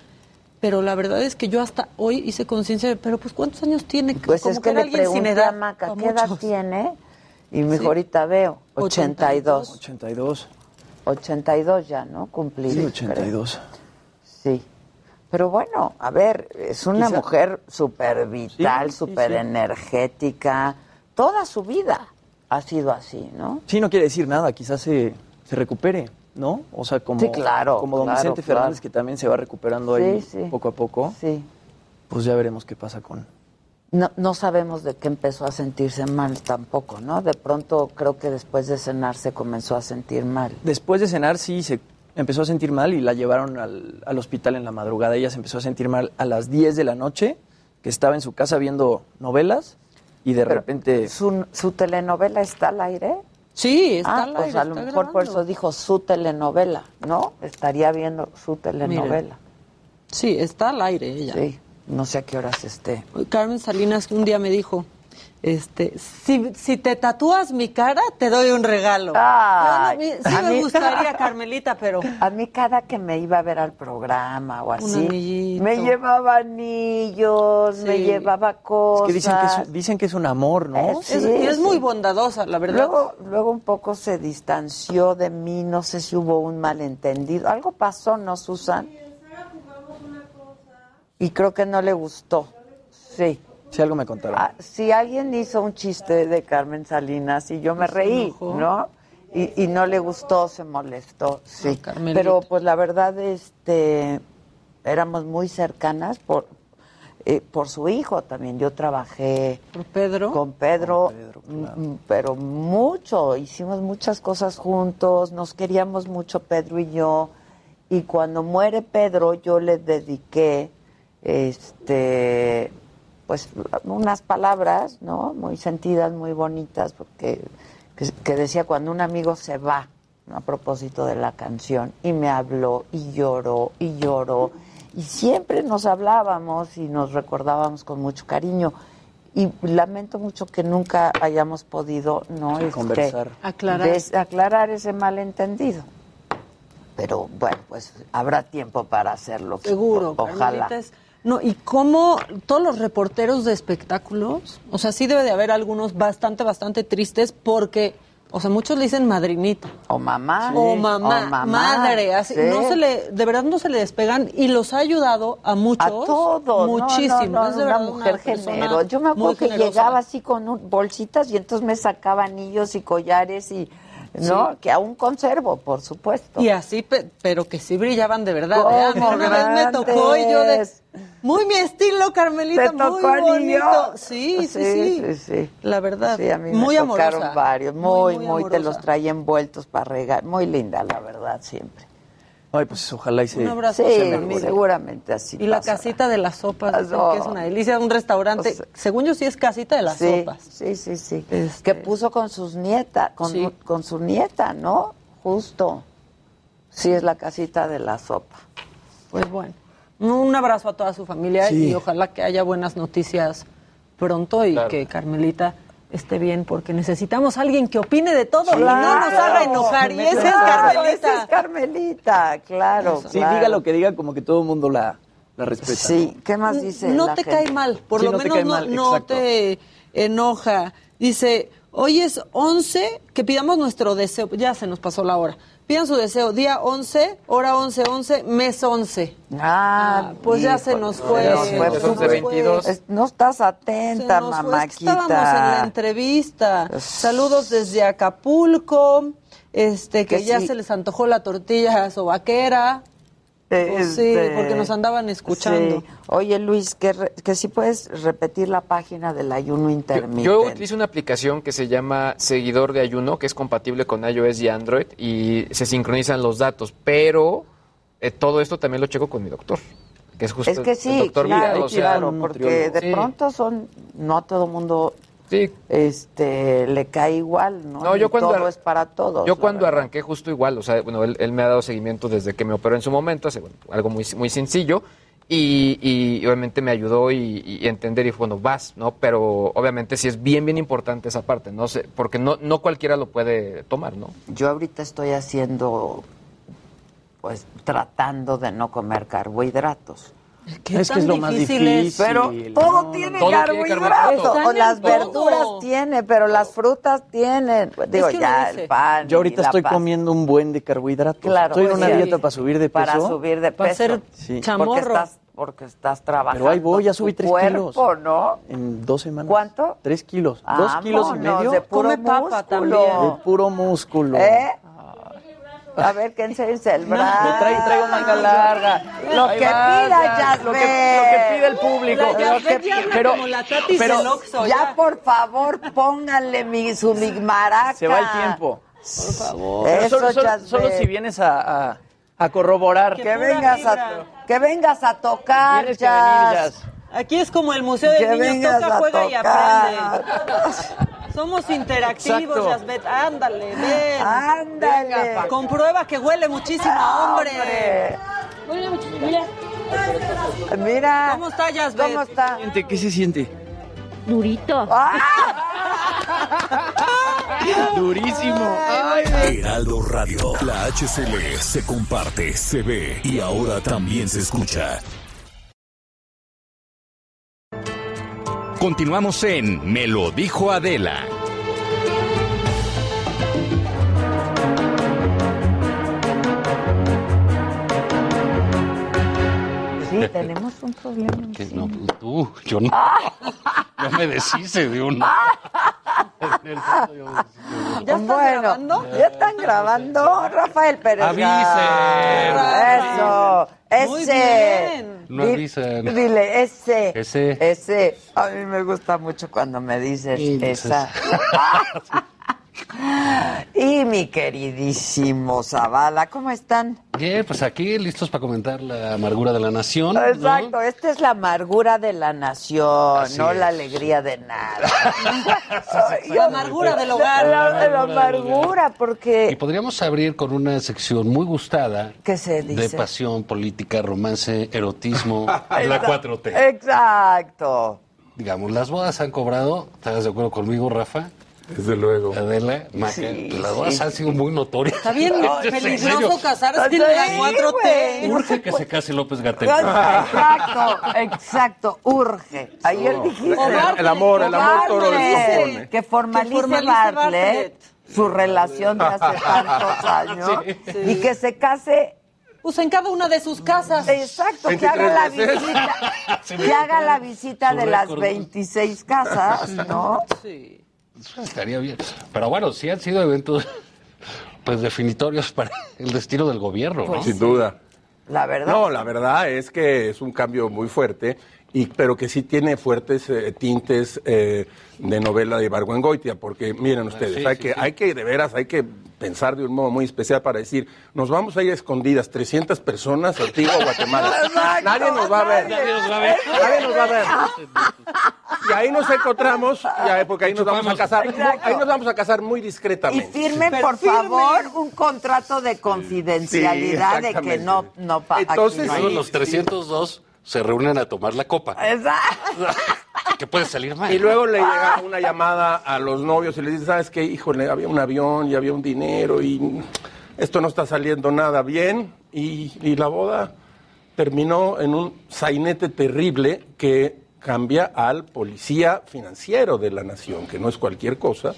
Pero la verdad es que yo hasta hoy hice conciencia de, pero pues ¿cuántos años tiene? Pues Como es que era le alguien sin pregunté edad a Maca, ¿qué edad tiene? Y me dijo, Sí. ahorita veo, 82. 82. 82 ya, ¿no? Cumplí. Sí, 82. Sí. Pero bueno, a ver, es una Quizá- mujer súper vital, Sí, sí, súper sí. energética. Toda su vida ha sido así, ¿no? Sí, no quiere decir nada, quizás se, se recupere, ¿no? O sea, como, Sí, claro, como don claro, Vicente claro. Fernández, que también se va recuperando Sí, ahí sí. poco a poco. Sí. Pues ya veremos qué pasa con... No, no sabemos de qué empezó a sentirse mal tampoco, ¿no? De pronto creo que después de cenar se comenzó a sentir mal. Después de cenar, sí, se empezó a sentir mal y la llevaron al, al hospital en la madrugada. Ella se empezó a sentir mal a las 10 de la noche, que estaba en su casa viendo novelas y de Pero, repente... ¿Su, su telenovela está al aire? Sí, está ah, al pues aire, a lo está mejor por eso dijo su telenovela, ¿no? Estaría viendo su telenovela. Sí, está al aire ella. Sí, no sé a qué horas esté. Carmen Salinas un día me dijo, este, si, si te tatúas mi cara, te doy un regalo. Ay, Yo no- sí a me mí- gustaría, Carmelita, pero... A mí cada que me iba a ver al programa o así, me llevaba anillos, me Sí. llevaba Es cosas. que dicen que es, dicen que es un amor, ¿no? Eh, Es, sí, y es sí. muy bondadosa, la verdad. Luego, luego un poco se distanció de mí, no sé si hubo un malentendido. Algo pasó, ¿no, Susan? Y creo que no le gustó. Sí. Si algo me contaron. Ah, si alguien hizo un chiste de Carmen Salinas y yo me Se reí. ¿no? Y, y no le gustó, se molestó, sí. Pero pues la verdad, este, éramos muy cercanas por, eh, por su hijo también. Yo trabajé ¿Por Pedro? con Pedro, mm, pero mucho, hicimos muchas cosas juntos, nos queríamos mucho Pedro y yo, y cuando muere Pedro yo le dediqué, este, pues unas palabras, ¿no? Muy sentidas, muy bonitas, porque que, que decía cuando un amigo se va, ¿no? a propósito de la canción, y me habló y lloró y lloró, y siempre nos hablábamos y nos recordábamos con mucho cariño. Y lamento mucho que nunca hayamos podido no Este, Conversar. Aclarar. des- aclarar ese malentendido. Pero bueno, pues habrá tiempo para hacerlo. Seguro, O- Ojalá. Es- No, y cómo todos los reporteros de espectáculos, o sea, sí debe de haber algunos bastante, bastante tristes porque, o sea, muchos le dicen madrinita. O mamá. o, mamá, o mamá, madre, así, sí. no se le, de verdad no se le despegan y los ha ayudado a muchos. A todos. Muchísimo. No, no, es de una mujer generosa. Yo me acuerdo que generosa. llegaba así con un- bolsitas y entonces me sacaba anillos y collares y, ¿no? Sí. Que aún conservo, por supuesto. Y así, pe- pero que sí brillaban de verdad. ¿eh? A mí ¿Cómo una vez me tocó y yo de... Muy mi estilo, Carmelita, ¿Te muy tocó anillo? bonito. Sí, sí, sí, sí, sí. La verdad, Sí, a mí muy me tocaron amorosa. varios, muy, muy, muy te los traía envueltos para regar. Muy linda, la verdad, siempre. Ay, pues ojalá y se... Un abrazo. Sí, se seguramente así Y la pasará. casita de las sopas, que es una delicia, un restaurante. O sea, según yo sí es casita de las sí, sopas. Sí, sí, sí. Este- Que puso con sus nietas, con, Sí. con su nieta, ¿no? Justo. Sí, es la casita de la sopa. Pues bueno, un abrazo a toda su familia Sí. y ojalá que haya buenas noticias pronto y Claro. que Carmelita esté bien porque necesitamos a alguien que opine de todo y no nos haga enojar y esa es Carmelita. esa es Carmelita, claro. Sí, claro. diga lo que diga, como que todo el mundo la, la respeta. Sí, ¿qué más dice? no la te gente? cae mal, por Sí, lo no menos no, mal, no exacto. te enoja. Dice, hoy es 11, que pidamos nuestro deseo, ya se nos pasó la hora. Pidan su deseo, día 11, hora 11, 11, mes 11. Ah, pues ya se nos fue. se nos fue. Es 11:22. Es- No estás Se atenta, nos fue, mamáquita. estábamos en la entrevista. Saludos desde Acapulco, este que, Que ya sí. se les antojó la tortilla sobaquera. Pues sí, Este, porque nos andaban escuchando. sí. Oye, Luis, que, re- que si puedes repetir la página del ayuno Yo, intermitente. yo utilizo una aplicación que se llama Seguidor de Ayuno, que es compatible con iOS y Android, y se sincronizan los datos, pero eh, todo esto también lo checo con mi doctor, que es justo Es que el sí, doctor claro, Vidal, o sea, claro, porque nutriólogo. de Sí. pronto son, no a todo mundo sí. este, le cae igual, ¿no? No, yo cuando todo es para todos. Yo cuando verdad. arranqué justo igual, o sea, bueno, él, él me ha dado seguimiento desde que me operó en su momento, hace bueno, algo muy, muy sencillo, Y, y obviamente me ayudó y, y entender y fue, bueno, vas, ¿no? Pero obviamente sí es bien, bien importante esa parte, no sé, porque no, no cualquiera lo puede tomar, ¿no? Yo ahorita estoy haciendo, pues tratando de no comer carbohidratos. ¿Qué Es que es lo más difícil es? difícil. Pero No, todo no, tiene todo carbohidratos. O las en verduras todo. tiene, pero las frutas tienen. Digo, ya el pan. Yo ahorita estoy comiendo un buen de carbohidratos. Claro, estoy en pues una sí. dieta para subir de peso. Para subir de peso. Para ser Sí. chamorro. Porque estás, porque estás trabajando. Pero ahí voy, ya subí tres cuerpo, kilos. ¿no? En dos semanas. ¿Cuánto? Tres kilos. Dos kilos y medio. de puro Come papa músculo. también. De puro músculo. ¿Eh? A ver, que enseñes el brazo. Me traigo, traigo manga larga. Lo Ahí que va, pida ya, lo que- lo que pide el público. Lo La que- ya anda pero, como la Tatis pero del Oxxo, ya, ya. por favor, pónganle mi, su migmaraca. Se va el tiempo. Por favor. Eso, solo, solo- si vienes a, a- a corroborar. Que vengas a, que vengas a tocar, Tienes que Jazz. venir, Jazz. Aquí es como el Museo de Que Niños, vengas toca, a juega y tocar. aprende. Somos interactivos, Exacto. Yasbet. Ándale, ven. Ándale. Venga, Comprueba que huele muchísimo, hombre. Huele muchísimo, mira. Mira. ¿Cómo está, Yasbet? ¿Cómo está? ¿Qué se siente? Durito. Durísimo. Heraldo Radio. La HCL se comparte, se ve y ahora también se escucha. Continuamos en Me lo dijo Adela. Sí, tenemos un problema. Que no, tú, yo no. Yo me deshice de uno. ¿Ya están grabando? ¿Ya están grabando? Rafael Pérez. Avisen. Eso. Muy Ese. bien. No Di- avisan. Dile, ese. Ese. Ese. A mí me gusta mucho cuando me dices esa. y mi queridísimo Zavala, ¿cómo están? Bien, pues aquí listos para comentar la amargura de la nación. ¿no? Exacto, esta es la amargura de la nación, Así no es. la alegría de nada. La amargura del hogar. La, la La amargura porque... Y podríamos abrir con una sección muy gustada ¿Qué se de dice? pasión, política, romance, erotismo, la Exacto. 4T. Exacto. Digamos, las bodas han cobrado, ¿estás de acuerdo conmigo, Rafa? Desde luego. Adela, Sí, pues las bodas sí. han sido muy notorias. Está bien en peligroso casarse en Sí, la 4T. Urge que se case López Gatel. Exacto, exacto, urge. Ayer dijiste. El- el- el amor, el amor todo lo Bartlett, descompone. Que formalice, Que formalice Bartlett, Bartlett. su relación de hace tantos años Sí. y que se case Pues en cada una de sus casas. Exacto, que 23 haga la visita, Sí, que haga la visita de las récord. 26 casas, ¿no? Sí. Eso estaría bien. Pero bueno, sí han sido eventos pues definitorios para el destino del gobierno, ¿no? Sin duda. La verdad. No, la verdad es que es un cambio muy fuerte, y, pero que sí tiene fuertes eh, tintes eh, de novela de Ibargüengoitia, porque miren ustedes, sí, hay, sí, que, sí. hay que, de veras, hay que pensar de un modo muy especial para decir, nos vamos a ir a escondidas, 300 personas, Antigua Guatemala. Nadie nos va a ver. Nadie nos va a ver. Nadie nos va a ver. Y ahí nos encontramos, ya, porque ahí nos vamos a casar, Exacto. ahí nos vamos a casar muy Y discretamente. firmen, por favor, un contrato de confidencialidad Sí, de que no, no pa- aquí Entonces, no hay- los 302 se reúnen a tomar la copa. Exacto. que puede salir mal. Y luego le llega una llamada a los novios y les dice, ¿sabes qué? Híjole, había un avión y había un dinero y esto no está saliendo nada bien. Y, y la boda terminó en un sainete terrible que cambia al policía financiero de la nación, que no es cualquier cosa,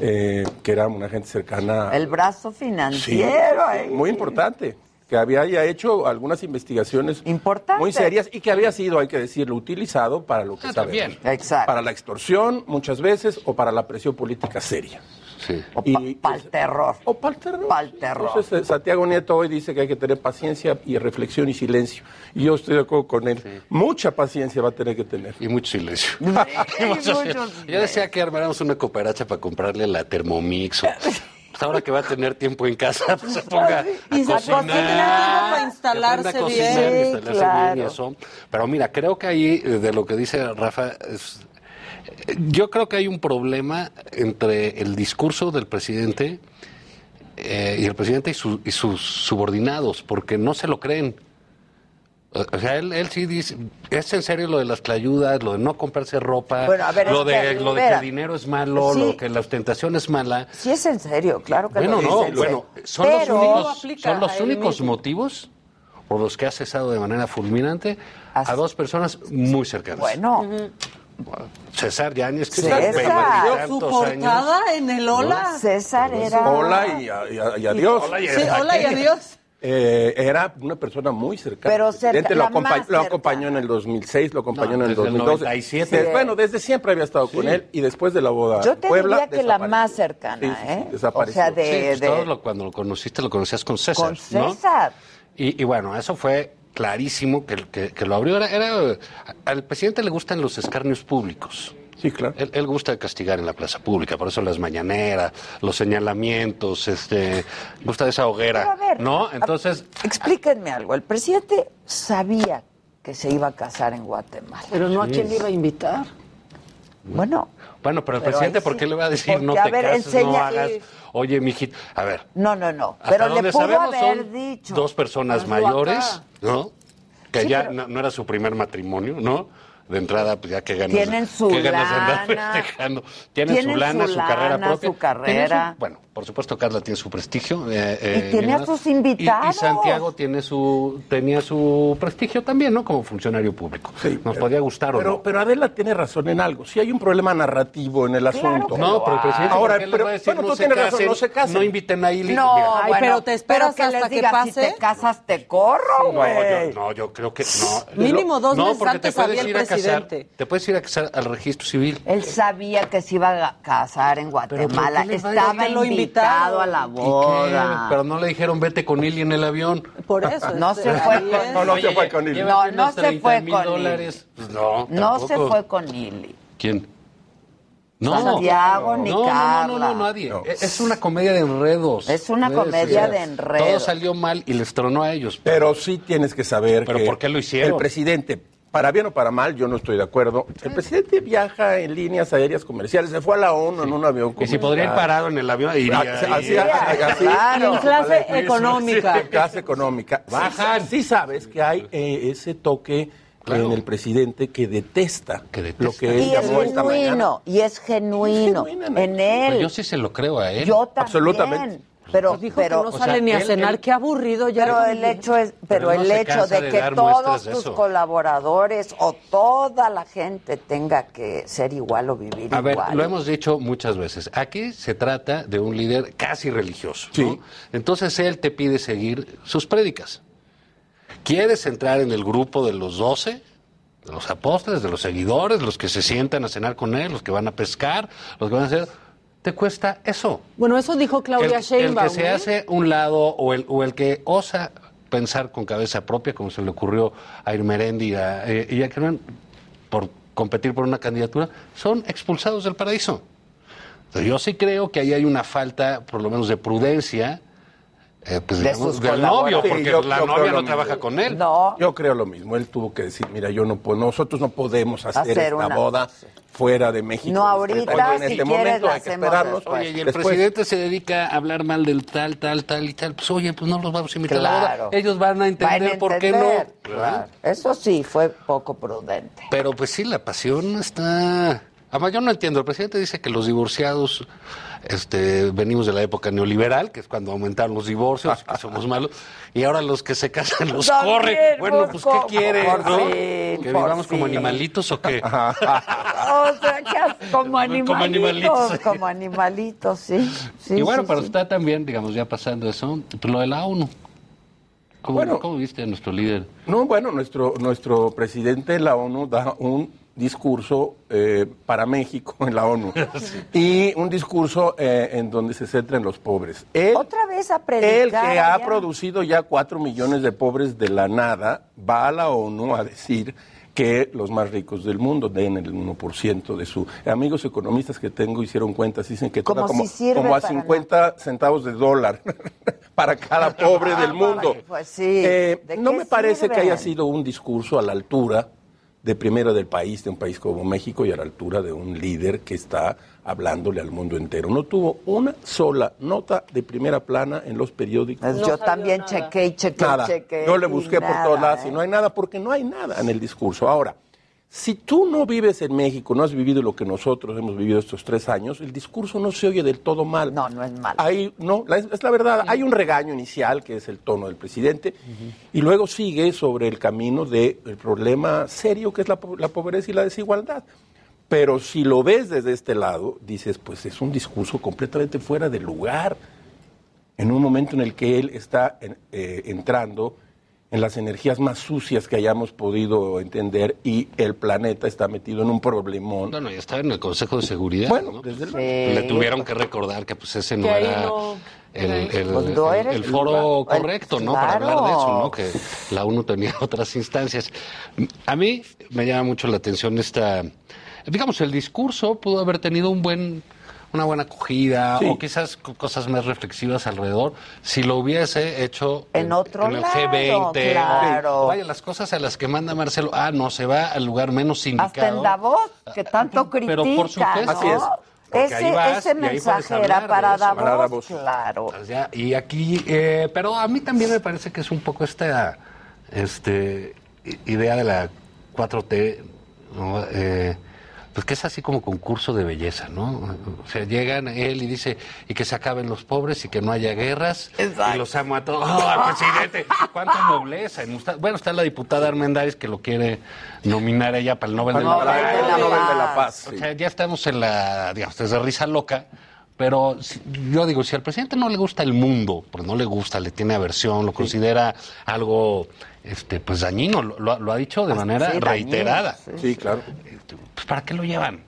eh, que era una gente cercana. El brazo Sí, financiero. ahí. muy importante. Que había ya hecho algunas investigaciones muy serias y que había sido, hay que decirlo, utilizado para lo que Ah, sabemos. también. Exacto. Para la extorsión, muchas veces, o para la presión política seria. Sí. O Y- para el terror. O para el terror. Pa'l terror. Entonces, eh, Santiago Nieto hoy dice que hay que tener paciencia y reflexión y silencio. Y yo estoy de acuerdo con él. Mucha paciencia va a tener que tener. Y mucho silencio. Y mucho silencio. Yo decía que armáramos una cooperacha para comprarle la Thermomix. o- pues ahora que va a tener tiempo en casa, pues se ponga a Y se cocinar. cocina tiempo para instalarse a cocinar, bien. y instalarse claro. bien y eso. Pero mira, creo que ahí, eh, de lo que dice Rafa, es- eh, yo creo que hay un problema entre el discurso del presidente eh, y el presidente y, su- y sus subordinados, porque no se lo creen. O sea, él, él sí dice, es en serio lo de las tlayudas, lo de no comprarse ropa, Bueno, a ver, lo, de, que, lo de que el dinero es malo, Sí. lo que la ostentación es mala. Sí es en serio, claro que Bueno, lo no, dice. bueno, son Pero- los únicos, son los únicos motivos por los que ha cesado de manera fulminante a dos personas muy cercanas. Bueno, César Yáñez, que César. está Su años. en el Hola. César era... Hola y, a- y a- y adiós. Hola y Sí, hola y adiós. Eh, era una persona muy cercana. Pero cerca- lo, la acompa- lo acompañó en el 2006, lo acompañó No, en el desde el 2012. 97. De- bueno, desde siempre había estado con Sí. él y después de la boda Yo te Puebla, diría que la más cercana, Sí, sí, sí, ¿eh? O desapareció. sea, de... Sí, pues de- todo lo- cuando lo conociste lo conocías con César. con ¿no? César. Y, y bueno, eso fue clarísimo que, que- que lo abrió. Era, era- al presidente le gustan los escarnios públicos. Sí, claro. Él, él gusta castigar en la plaza pública, por eso las mañaneras, los señalamientos, este, gusta de esa hoguera, Pero a ver, ¿no? Entonces, Explíquenme algo. El presidente sabía que se iba a casar en Guatemala. Pero no a Sí. quién le iba a invitar. Bueno, bueno, pero el Pero presidente, ahí ¿por sí. qué le va a decir Porque, no a te ver, cases, no hagas? Oye, mijito, a ver, no, no, no. Pero le pudo sabemos haber son dicho. dos personas mayores, acá. ¿no? Que Sí, ya pero- no, no era su primer matrimonio, ¿no? De entrada, pues ya que ganas, Tienen su ganas de andar lana. festejando. Tienen, Tienen su lana, su su, carrera propia. su carrera. su- bueno, por supuesto, Carla tiene su prestigio. eh, eh, Y tiene a sus invitados. Y, Santiago tiene su, tenía su prestigio también, ¿no? Como funcionario público. Nos podía gustar o Pero, no. pero Adela tiene razón en algo. Si hay un problema narrativo en el asunto. No, pero el presidente, Ahora, ¿por qué le pero, va a decir, bueno, no tú se tienes razón, no se casen. no inviten a Ili? No, bueno, pero te esperas que hasta les que diga, pase. si te casas, te corro, No, güey. yo, no, yo creo que no. Mínimo dos no, meses porque antes te puedes sabía el ir a casar, presidente. te puedes ir a casar al registro civil. Él sabía que se iba a casar en Guatemala. Estaba decir? Invitado a la boda. Pero no le dijeron vete con Ili en el avión. Por eso. No este, se fue con-. No, no se fue con él. llévate No, no se 30 fue con. Pues no, No se fue con Lili. ¿Quién? Santiago ni no, no, Carla. no, no, no, nadie. Es es una comedia de enredos. Es una comedia de enredos. Todo salió mal y les tronó a ellos. Pero sí tienes que saber ¿Pero que por qué lo hicieron? El presidente, para bien o para mal, yo no estoy de acuerdo. El presidente viaja en líneas aéreas comerciales. Se fue a la ONU en un avión Y comercial. si podría ir parado en el avión, iría. Así- así- iría. así- Claro. Y en clase Vale. económica. clase económica. Bajan. Sí, sí sabes que hay eh, ese toque Claro. en el presidente que detesta, Que detesta. lo que él Y es llamó esta mañana. genuino, y es genuino Es genuino, en Pero él. yo sí se lo creo a él. Yo también. Absolutamente. Pero, dijo pero, que no o sale sea, ni a él- cenar, él- qué aburrido ya. pero el hecho es, pero, el hecho de de que todos tus eso. colaboradores o toda la gente tenga que ser igual o vivir A ver, lo hemos dicho muchas veces. Aquí se trata de un líder casi religioso. Entonces él te pide seguir sus prédicas. ¿Quieres entrar en el grupo de los doce? De los apóstoles, de los seguidores, los que se sientan a cenar con él, los que van a pescar, los que van a hacer. Te cuesta eso. Bueno, eso dijo Claudia el, el Sheinbaum. que se ¿eh? hace un lado o el, o el que osa pensar con cabeza propia, como se le ocurrió a Irmerendi y a, eh, y a Kerman, por competir por una candidatura, son expulsados del paraíso. Entonces, yo sí creo que ahí hay una falta, por lo menos, de prudencia eh, pues, De digamos, sus del novio, porque Sí, yo- la yo novia no mismo. trabaja con él. No, Yo creo lo mismo. Él tuvo que decir, mira, yo no puedo, nosotros no podemos hacer, Hacer esta una- boda fuera de México. No ahorita, Oye, en si este quieres, momento la hay que hacemos esperarnos. después. Oye, y el Después- presidente se dedica a hablar mal del tal, tal, tal y tal. Pues oye, pues no los vamos a invitar a la Claro. boda. Ellos van a entender Van a por qué entender, no. claro. Eso sí, fue poco prudente. Pero pues sí, la pasión está... Además, yo no entiendo. El presidente dice que los divorciados este, venimos de la época neoliberal, que es cuando aumentaron los divorcios, que somos malos, y ahora los que se casan los También, corre. Bueno, pues ¿qué por- quiere? por ¿no? fin, ¿Que por vivamos como animalitos o qué? O sea, que como animalitos. Como animalitos. animalitos, sí. sí y bueno, sí, pero sí. está también, digamos, ya pasando eso, pues lo de la ONU. ¿Cómo, Bueno. cómo viste a nuestro líder? No, bueno, nuestro, nuestro presidente de la ONU da un discurso eh, para México en la ONU y un discurso eh, en donde se centra en los pobres. Él, Otra vez a predicar. él que ha producido ya cuatro millones de pobres de la nada, va a la ONU a decir que los más ricos del mundo den el 1% de su... Amigos economistas que tengo hicieron cuentas, dicen que Como como, si sirve como a para 50 centavos de dólar para cada pobre del mundo. Pues sí. Eh, ¿De no me parece que haya sido un discurso a la altura de primera del país, de un país como México y a la altura de un líder que está hablándole al mundo entero. No tuvo una sola nota de primera plana en los periódicos. Pues yo también chequé y chequé, nada. chequé. Yo le y busqué por nada, todos lados y ¿eh? no hay nada porque no hay nada en el discurso. Ahora, si tú no vives en México, no has vivido lo que nosotros hemos vivido estos tres años, el discurso no se oye del todo mal. No, no es mal. Hay, no, la- es, es la verdad. Hay un regaño inicial, que es el tono del presidente, y luego sigue sobre el camino del problema serio que es la, la pobreza y la desigualdad. Pero si lo ves desde este lado, dices, pues es un discurso completamente fuera de lugar, en un momento en el que él está en- eh, entrando en las energías más sucias que hayamos podido entender y el planeta está metido en un problemón. No, no, ya estaba en el Consejo de Seguridad. Bueno, ¿no? desde luego. Le tuvieron que recordar que pues ese no Que ahí era no el, era el- Pues no el- era el el foro correcto, ¿no? Claro. Para hablar de eso, ¿no? Que la ONU tenía otras instancias. A mí me llama mucho la atención esta, digamos, el discurso pudo haber tenido un buen una buena acogida Sí. o quizás co- cosas más reflexivas alrededor si lo hubiese hecho En otro en el lado, G20 claro. vaya las cosas a las que manda Marcelo ah no se va al lugar menos indicado Hasta en Davos, que tanto critica, Pero por supuesto. ¿no? Así es. Ese, vas ese mensaje era para. Davos, Para Davos. claro. Pues ya, y aquí, eh, pero a mí también me parece que es un poco esta este, idea de la 4T, ¿no? Eh, pues que es así como concurso de belleza, ¿no? O sea, llegan él y dice, y que se acaben los pobres y que no haya guerras, y los amo a todos. ¡Oh, presidente! ¡Cuánta nobleza! Bueno, está la diputada Armendáriz que lo quiere nominar ella para el Nobel de la. Nobel de la Paz, O sea, ya estamos en la, digamos, desde risa loca, pero yo digo, si al presidente no le gusta el mundo, porque no le gusta, le tiene aversión, lo considera algo, este, pues dañino, lo, lo ha- dicho de manera sí, dañino, reiterada. sí. Sí, claro. Pues ¿para qué lo llevan?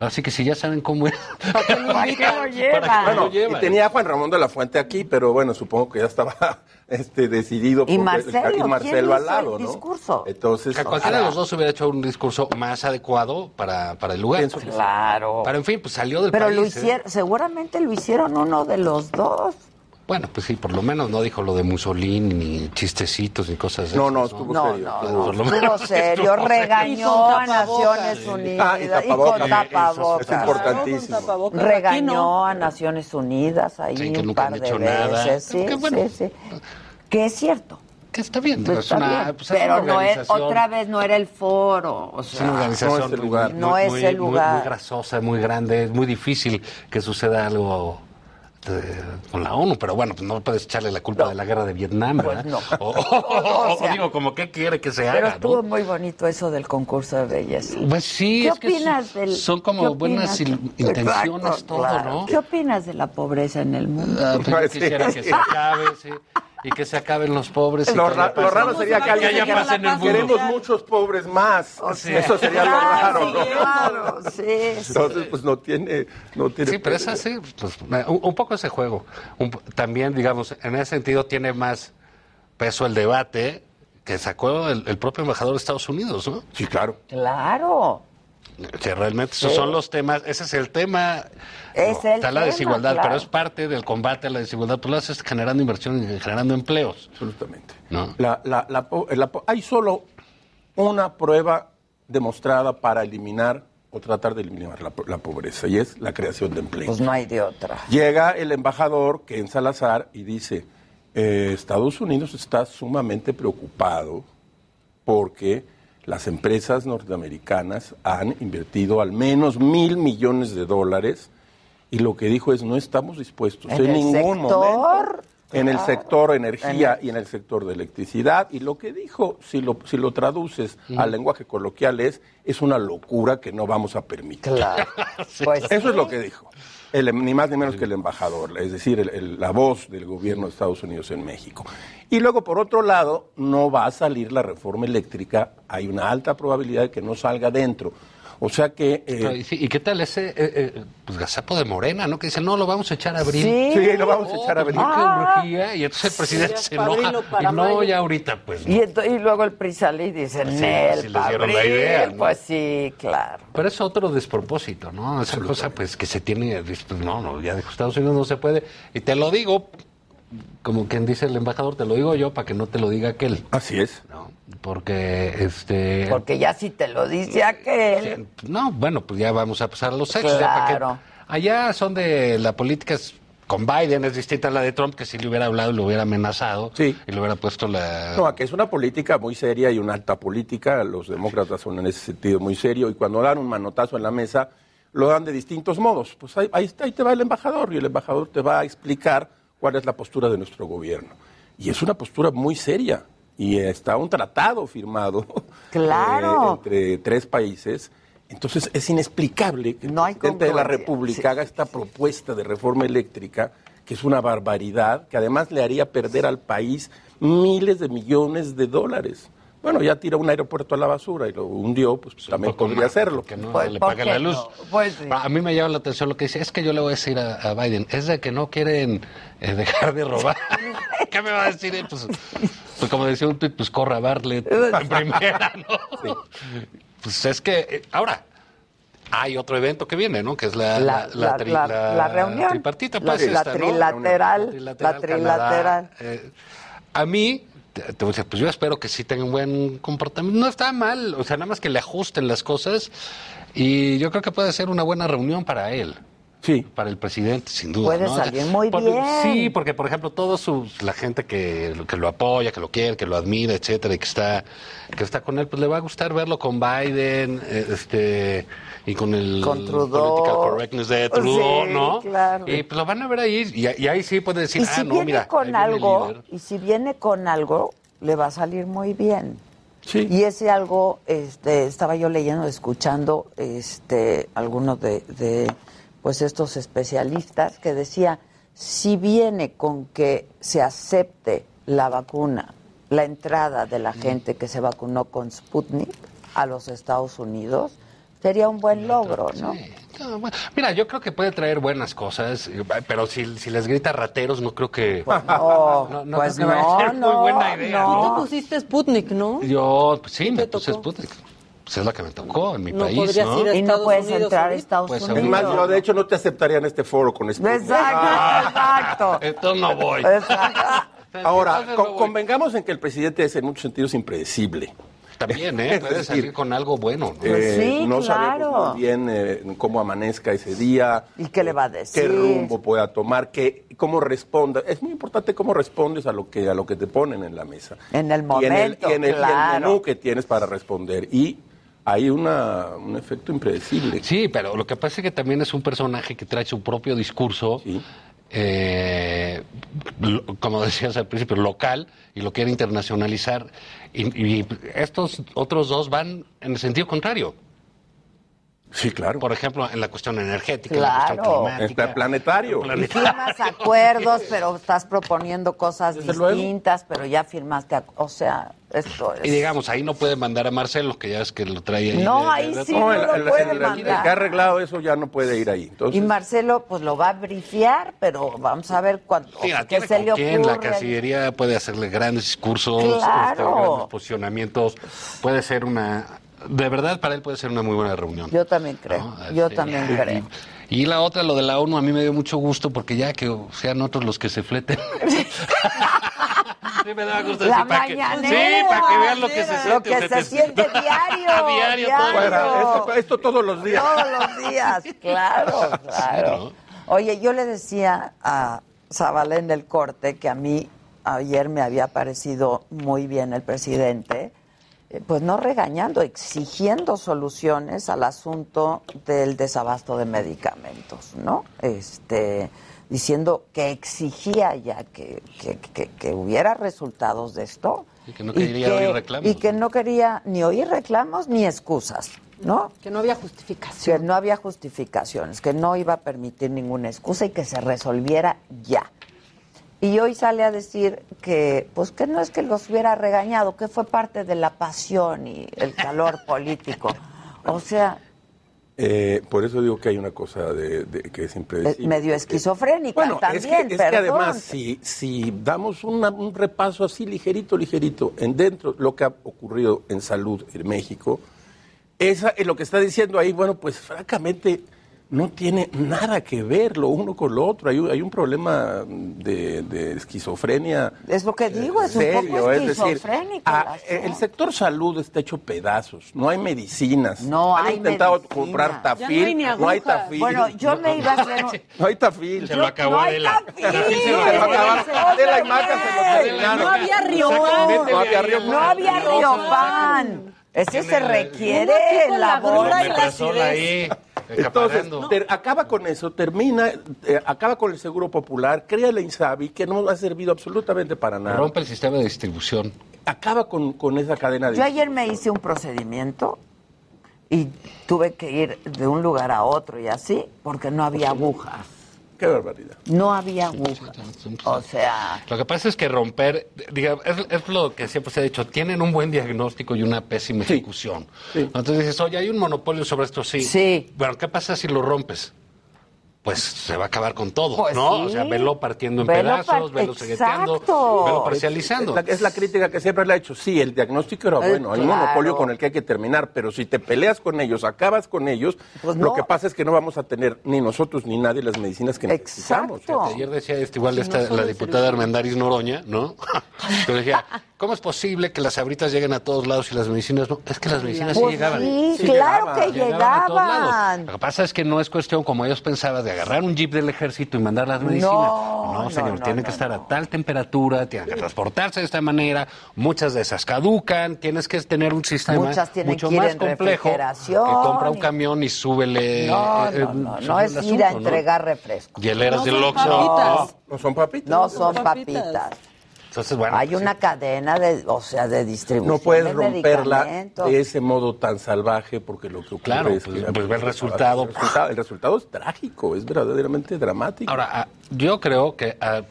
Así que si ya saben cómo es. ¿Para qué lo ¿Para qué Bueno, lo y tenía a Juan Ramón de la Fuente aquí, pero bueno, supongo que ya estaba este, decidido. Y por- Marcelo, y Marcelo ¿quién al lado, el ¿no? discurso? Entonces, Que cualquiera de los dos hubiera hecho un discurso más adecuado para, para el lugar. Claro. Pero en fin, pues salió del Pero país. lo ¿eh? hicieron, seguramente lo hicieron uno de los dos. Bueno, pues sí, por lo menos no dijo lo de Mussolini, ni chistecitos, ni cosas de No, no, estuvo No, serio. no, Por no, lo estuvo menos serio, estuvo regañó a Naciones. Unidas Ah, y y con tapabocas. tapabocas. Es importantísimo. Regañó a Naciones Unidas ahí Sí, que un nunca par han de hecho nada. veces. Sí, Que bueno. sí, sí. Que es cierto. Que está bien. Pues es está una- bien, pues es pero una no es, otra vez no era el foro. O Es sea, una organización no es el muy- lugar. muy- No es muy- el muy- lugar. Muy, grasosa, muy grande, es muy difícil que suceda algo con la ONU, pero bueno, pues no puedes echarle la culpa de la guerra de Vietnam, ¿verdad? no. O, O sea, o digo, como qué quiere que se Pero haga, estuvo ¿no? muy bonito eso del concurso de belleza. Pues sí, ¿Qué es que opinas son- del son como qué buenas intenciones Exacto, todo, claro. ¿no? ¿Qué opinas de la pobreza en el mundo? Ah, pues yo quisiera que se acabe, sí, y que se acaben los pobres. y Lo, ra- lo raro sería que alguien haya dijera, paz en el mundo. queremos muchos pobres más. Sí. Eso sería lo Claro, raro, ¿no? claro, sí, sí. Entonces, pues no tiene... No tiene Sí, pero es así, pues, un, un poco ese juego. Un también, digamos, en ese sentido tiene más peso el debate que sacó el, el propio embajador de Estados Unidos, ¿no? Sí, claro. Claro. Que realmente esos Sí. son los temas, ese es el tema. Es el Está la desigualdad, claro. pero es parte del combate a la desigualdad. Tú lo haces generando inversión y generando empleos. Absolutamente. ¿no? La, la- la po- la po- hay solo una prueba demostrada para eliminar o tratar de eliminar la, po- la pobreza y es la creación de empleo. Pues no hay de otra. Llega el embajador Ken Salazar y dice, eh, Estados Unidos está sumamente preocupado porque las empresas norteamericanas han invertido al menos mil millones de dólares y lo que dijo es no estamos dispuestos ¿En en, ningún sector? momento en el sector energía En y en el sector de electricidad y lo que dijo si lo si lo traduces al lenguaje coloquial es es una locura que no vamos a permitir Claro. Pues eso es lo que dijo. El- ni más ni menos que el embajador, es decir, el- el- la voz del gobierno de Estados Unidos en México. Y luego, por otro lado, no va a salir la reforma eléctrica, hay una alta probabilidad de que no salga dentro. O sea que... eh, ¿y, sí, ¿y qué tal ese eh, eh, pues, gazapo de Morena, no? Que dice, no, lo vamos a echar a abrir. Sí. Sí, lo vamos a echar a pues, abrir. no, qué Ah. y entonces el presidente ya se para enoja. abril y no, mayo. ya ahorita, pues no. Y, luego el PRI sale y dice, Sí, Nel, sí les dieron la idea, ¿no? Pues sí, claro. Pero es otro despropósito, ¿no? Esa cosa, pues, que se tiene, pues, no, no, ya de Estados Unidos no se puede. Y te lo digo, como quien dice el embajador, te lo digo yo para que no te lo diga aquel. Así es. ¿no? porque este Porque ya si te lo dice aquel. no bueno pues ya vamos a pasar a los hechos ya, ¿para qué? Claro. allá son de la política es- con Biden es distinta a la de Trump que si le hubiera hablado y lo hubiera amenazado y le hubiera puesto la No, aquí es una política muy seria y una alta política. Los demócratas son en ese sentido muy serio y cuando dan un manotazo en la mesa lo dan de distintos modos. Pues ahí, ahí te va el embajador y el embajador te va a explicar cuál es la postura de nuestro gobierno. Y es una postura muy seria y está un tratado firmado Claro. eh, entre tres países. Entonces es inexplicable que el presidente de la. República haga esta propuesta de reforma eléctrica, que es una barbaridad, que además le haría perder al país miles de millones de dólares. Bueno, ya tira un aeropuerto a la basura y lo hundió, pues, también podría hacerlo. que no le paga la luz. Pues A mí me llama la atención lo que dice, es que yo le voy a decir a, a Biden, es de que no quieren eh, dejar de robar. ¿Qué me va a decir? él? Pues, pues como decía un tuit, pues corra Bartlett en primera, ¿no? Pues es que, eh, ahora, hay otro evento que viene, ¿no? Que es la, La, la, la- tri- la- la la reunión. tripartita, La- pues, la esta, ¿no? trilateral, la Canadá, trilateral. eh, a mí, te, te voy a decir, pues yo espero que sí tenga un buen comportamiento. No está mal, o sea, nada más que le ajusten las cosas. Y yo creo que puede ser una buena reunión para él. Sí. Para el presidente, sin duda. Puede ¿no? O sea, salir muy porque- bien. Sí, porque, por ejemplo, toda la gente que, que lo apoya, que lo quiere, que lo admira, etcétera, y que está, que está con él, pues le va a gustar verlo con Biden, eh, este, y con el Con Trudeau. political correctness de Trudeau, Sí, ¿no? claro. Y pues lo van a ver ahí, y, y ahí sí puede decir, y si ah, no, viene mira, con algo, y si viene con algo, le va a salir muy bien. Sí. Y ese algo, este, estaba yo leyendo, escuchando, este, algunos de, de, pues estos especialistas que decía, si viene con que se acepte la vacuna, la entrada de la gente que se vacunó con Sputnik a los Estados Unidos, sería un buen logro, ¿no? Ah, bueno, Mira, yo creo que puede traer buenas cosas, eh, pero si, si les grita rateros, no creo que. no, no, pues creo que vaya a no, ser no, muy buena idea. no. ¿no? Tú pusiste Sputnik, ¿no? Yo, pues, sí, me puse Sputnik. Pues es la que me tocó en mi No país, ¿no? ir a Y no puedes Unidos entrar a. Estados Pues, Unidos. Es más, yo de hecho no te aceptaría en este foro con Sputnik. Exacto, exacto. Entonces no voy. Ahora, Entonces con- no voy. convengamos en que el presidente es en muchos sentidos impredecible. También, ¿eh? Puede decir, salir con algo bueno. ¿no? Pues Eh, sí, no claro. sabemos muy bien eh, cómo amanezca ese día, ¿Y qué le va a decir? qué rumbo pueda tomar, qué, cómo responda. Es muy importante cómo respondes a lo que a lo que te ponen en la mesa. En el y en el, momento, y en el- y el claro. menú que tienes para responder. Y hay una, un efecto impredecible. Sí, pero lo que pasa es que también es un personaje que trae su propio discurso, eh, lo- como decías al principio, local, y lo quiere internacionalizar. Y, y estos otros dos van en el sentido contrario. Sí, claro. Por ejemplo, en la cuestión energética, en la cuestión Claro. climática. Está planetario. Y firmas acuerdos, pero estás proponiendo cosas Desde luego. distintas, pero ya firmaste, o sea, esto es... Y digamos, ahí no puede mandar a Marcelo, que ya es que lo trae ahí. No, de- ahí de- sí No, no el, lo el- puede el- el- el mandar. que ha arreglado eso ya no puede ir ahí. Y Entonces, Marcelo, pues lo va a brifiar, pero vamos a ver cuánto, Mira, qué se le la. Cancillería puede hacerle grandes discursos, Claro. este, grandes posicionamientos, puede ser una, de verdad para él puede ser una muy buena reunión. Yo también creo, yo Sí. también creo. Y la otra, lo de la ONU, a mí me dio mucho gusto porque ya que sean otros los que se fleten. sí, me da gusto La decir, para que, sí, para que vean lo que se siente. Lo que se te- siente diario, diario, todo esto, esto todos los días. Todos los días, claro, claro. Oye, yo le decía a Zavala en el corte que a mí ayer me había parecido muy bien el presidente, pues no regañando, exigiendo soluciones al asunto del desabasto de medicamentos, ¿no? Este, diciendo que exigía ya que, que, que- que hubiera resultados de esto. Y que no quería oír reclamos, Y que no quería ni oír reclamos ni excusas, ¿no? Que no había justificación. Que no había justificaciones, que no iba a permitir ninguna excusa y que se resolviera ya. Y hoy sale a decir que, pues que no es que los hubiera regañado, que fue parte de la pasión y el calor político. O sea, Eh, por eso digo que hay una cosa de, de- que es es impredecible. medio esquizofrénica Bueno, es también, que, es que además, si, si damos una- un repaso así ligerito, ligerito, en dentro lo que ha ocurrido en salud en México, esa es lo que está diciendo ahí, bueno, pues francamente no tiene nada que ver lo uno con lo otro. Hay, un- hay un problema de, de esquizofrenia. Es lo que digo, es un serio, poco es decir, esquizofrénico. ah, el sector salud está hecho pedazos, no hay medicinas. No Han hay intentado comprar Ya no hay tafil, no, hay tafil. Bueno, yo me iba a hacer un- No hay tafil. Se lo acabó No hay Adela. tafil. Tafil se lo acabó. Adela y Maca se lo terminaron. No había río No había río No había río pan. Ese se requiere la bola y la acidez. Entonces, ter- acaba con eso, termina, eh, acaba con el seguro popular, crea la INSABI, que no ha servido absolutamente para nada. Rompe el sistema de distribución. Acaba con, con esa cadena de... Yo ayer me hice un procedimiento y tuve que ir de un lugar a otro y así porque no había agujas. Qué barbaridad. No había agujas. O sea, Lo que pasa es que romper, es, es lo que siempre se ha dicho, tienen un buen diagnóstico y una pésima ejecución. Entonces dices, oye, hay un monopolio sobre esto, sí. Sí. Bueno, ¿qué pasa si lo rompes? Pues se va a acabar con todo, Pues ¿no? sí. O sea, velo partiendo en Velo pedazos, par- velo segueteando, Exacto. velo parcializando. Es la, es la crítica que siempre le ha hecho. Sí, el diagnóstico era Eh, bueno, hay un monopolio con el que hay que terminar, pero si te peleas con ellos, acabas con ellos, Pues lo no. que pasa es que no vamos a tener ni nosotros ni nadie las medicinas que necesitamos. Fíjate, Ayer decía este, igual Si esta, no la diputada. Armendaris Noroña, ¿no? Pero decía, ¿cómo es posible que las abritas lleguen a todos lados y las medicinas no? Es que las medicinas Pues sí llegaban. sí, claro que llegaban. Lo que pasa es que no es cuestión, como ellos pensaban, de agarrar un jeep del ejército y mandar las medicinas. No, No, no, señor, no, tienen que estar a tal temperatura, tienen que transportarse de esta manera, muchas de esas caducan, tienes que tener un sistema mucho que más complejo que compra un camión y súbele. no, eh, no, no el es ir a entregar refresco. Hieleras del Oxxo. No, no son papitas. No son papitas. Entonces, bueno, Hay una cadena de, o sea, de distribución No puedes de romperla de ese modo tan salvaje porque lo que ocurre Claro, es pues- que pues ve el resultado. El resultado, el resultado es trágico, es verdaderamente dramático. Ahora, ah, yo creo que ah,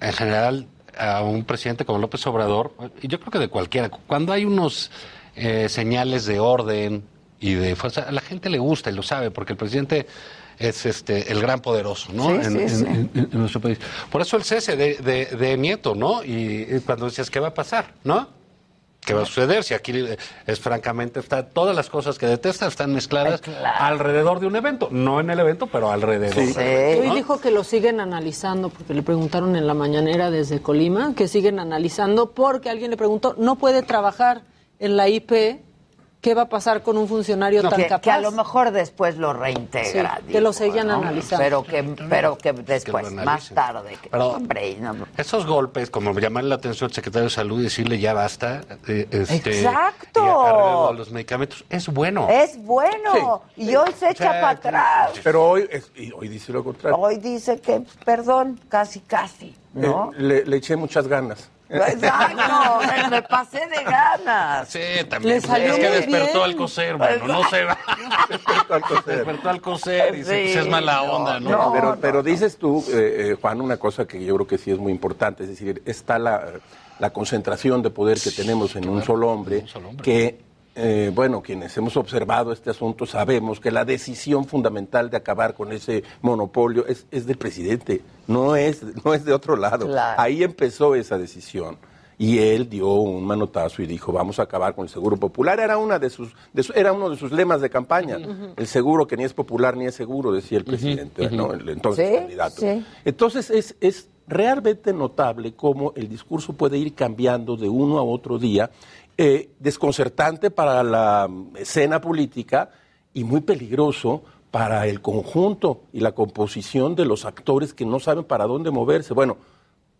en general a un presidente como López Obrador, y yo creo que de cualquiera, cuando hay unos eh, señales de orden y de fuerza, a la gente le gusta y lo sabe, porque el presidente es este el gran poderoso, ¿no? Sí, en, sí, en- sí. en- en nuestro país. Por eso el cese de, de- de Nieto, ¿no? Y, y cuando decías, ¿qué va a pasar? ¿No? ¿Qué va a suceder? Si aquí eh, es francamente, está, todas las cosas que detesta están mezcladas alrededor de un evento. No en el evento, pero alrededor. Hoy ¿no? dijo que lo siguen analizando, porque le preguntaron en la mañanera desde Colima, que siguen analizando porque alguien le preguntó, no puede trabajar en la IP, ¿qué va a pasar con un funcionario tan que, capaz? que a lo mejor después lo reintegra. Sí, que lo seguían ¿no? analizando. Pero que, pero que después, más tarde. que- Pero- hombre, y no- Esos golpes, como llamar la atención al secretario de Salud y decirle ya basta, eh, este, Exacto. y los medicamentos, es bueno. es bueno. y hoy se echa sea, para atrás. Pero hoy, es- y hoy dice lo contrario. Hoy dice que, perdón, casi, casi. ¿no? Eh, le, le eché muchas ganas. Exacto, me- me pasé de ganas. Sí, también. Le salió es que muy despertó bien. al coser, bueno, no se va. despertó al coser y dice, pues es mala onda, ¿no? pero, pero dices tú, eh, eh, Juan, una cosa que yo creo que sí es muy importante, es decir, está la, la concentración de poder que tenemos en un solo hombre, que, eh, bueno, quienes hemos observado este asunto sabemos que la decisión fundamental de acabar con ese monopolio es, es del presidente, no es, no es de otro lado. Claro. Ahí empezó esa decisión. Y él dio un manotazo y dijo, vamos a acabar con el seguro popular. Era, una de sus, de su- era uno de sus lemas de campaña. El seguro que ni es popular ni es seguro, decía el presidente, ¿no? el entonces Sí, candidato. sí. Entonces es, es realmente notable cómo el discurso puede ir cambiando de uno a otro día, eh, desconcertante para la mm, escena política y muy peligroso para el conjunto y la composición de los actores que no saben para dónde moverse. Bueno,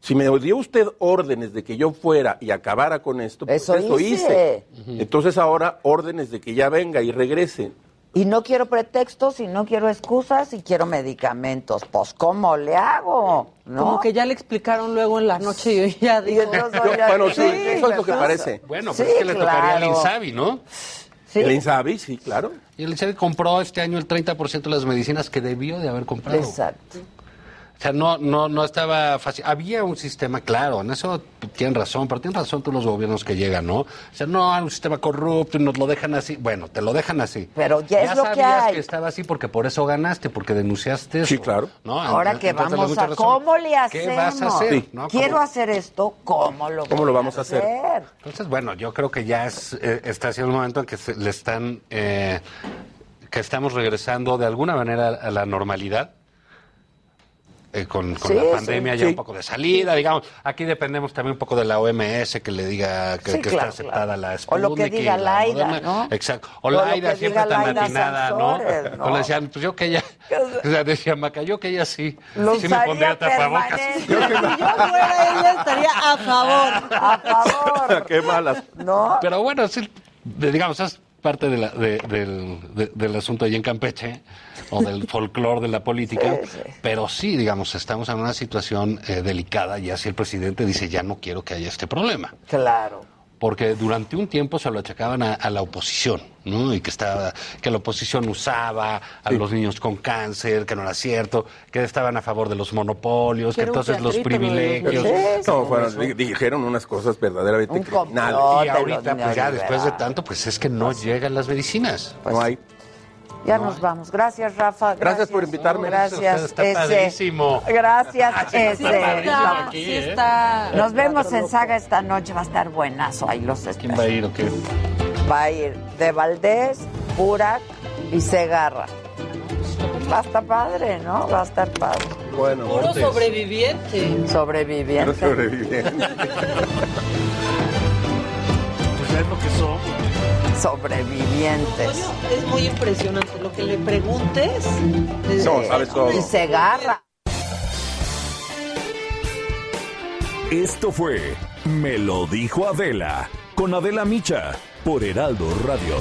si me dio usted órdenes de que yo fuera y acabara con esto, pues Eso hice. hice. Entonces ahora órdenes de que ya venga y regrese. Y no quiero pretextos y no quiero excusas y quiero medicamentos. Pues, ¿cómo le hago? ¿No? Como que ya le explicaron luego en la noche y yo ya Yo- ya- bueno, sí, Sí, eso es lo que pues, parece. Bueno, Sí, pero es que le tocaría al. Insabi, ¿no? El Insabi, sí, claro. Y el Insabi compró este año el 30% de las medicinas que debió de haber comprado. Exacto. O sea, no, no, no estaba fácil. Había un sistema claro, en eso tienen razón, pero tienen razón todos los gobiernos que llegan, ¿no? O sea, no, hay un sistema corrupto y nos lo dejan así. Bueno, te lo dejan así. Pero ya es lo que sabías hay. que estaba así porque por eso ganaste, porque denunciaste eso. Sí, claro. ¿no? Ahora que vamos a razón. cómo le ¿Qué hacemos. vas a hacer? Sí. ¿no? Quiero hacer esto, ¿cómo lo ¿Cómo lo vamos a hacer? Entonces, bueno, yo creo que ya es, eh, está haciendo un momento en que se- le están eh, que estamos regresando de alguna manera a la normalidad. Eh, con, con Sí, la sí, pandemia ya sí. un poco de salida, digamos. Aquí dependemos también un poco de la OMS que le diga que, Sí, que claro, está aceptada claro. la O lo que Sputnik diga la Laida, Moderna. ¿no? Exacto. O O Laida que siempre tan Laida atinada, ¿no? Sansores, ¿no? O le decían, pues yo que ella, o sea, decía Maca, yo que ella sí, Lo sí me pondría tapabocas. Si yo fuera ella, estaría a favor. A favor. Qué malas. ¿No? Pero bueno, sí, digamos, es parte de la- de- del, de- del asunto ahí en Campeche, o del folclore de la política, Sí, sí. pero sí, digamos, estamos en una situación eh, delicada y así el presidente dice, ya no quiero que haya este problema. Claro. Porque durante un tiempo se lo achacaban a, a la oposición, ¿no? Y que estaba, que la oposición usaba a los niños con cáncer, que no era cierto, que estaban a favor de los monopolios, Que entonces los privilegios. No, fueron- di- dijeron unas cosas verdaderamente criminales. y ahorita, pues ya después de tanto, pues es que no llegan las medicinas. Pues no hay. Ya nos vamos. Gracias, Rafa. Gracias por invitarme. Gracias, Está ese. padrísimo. Gracias, está ese. aquí, ¿eh? Nos vemos en Saga esta noche. Va a estar buenazo. Ahí los espero. ¿Quién va a ir o qué? Va a ir de Valdés, Burak y Segarra. Va a estar padre, ¿no? Va a estar padre. Bueno, Puro sobreviviente. Sobreviviente. sobreviviente. Es lo que son. Sobrevivientes. Es muy impresionante. Lo que le preguntes. es- No, sabe todo. Y Segarra. Esto fue Me lo dijo Adela con Adela Micha por Heraldo Radio.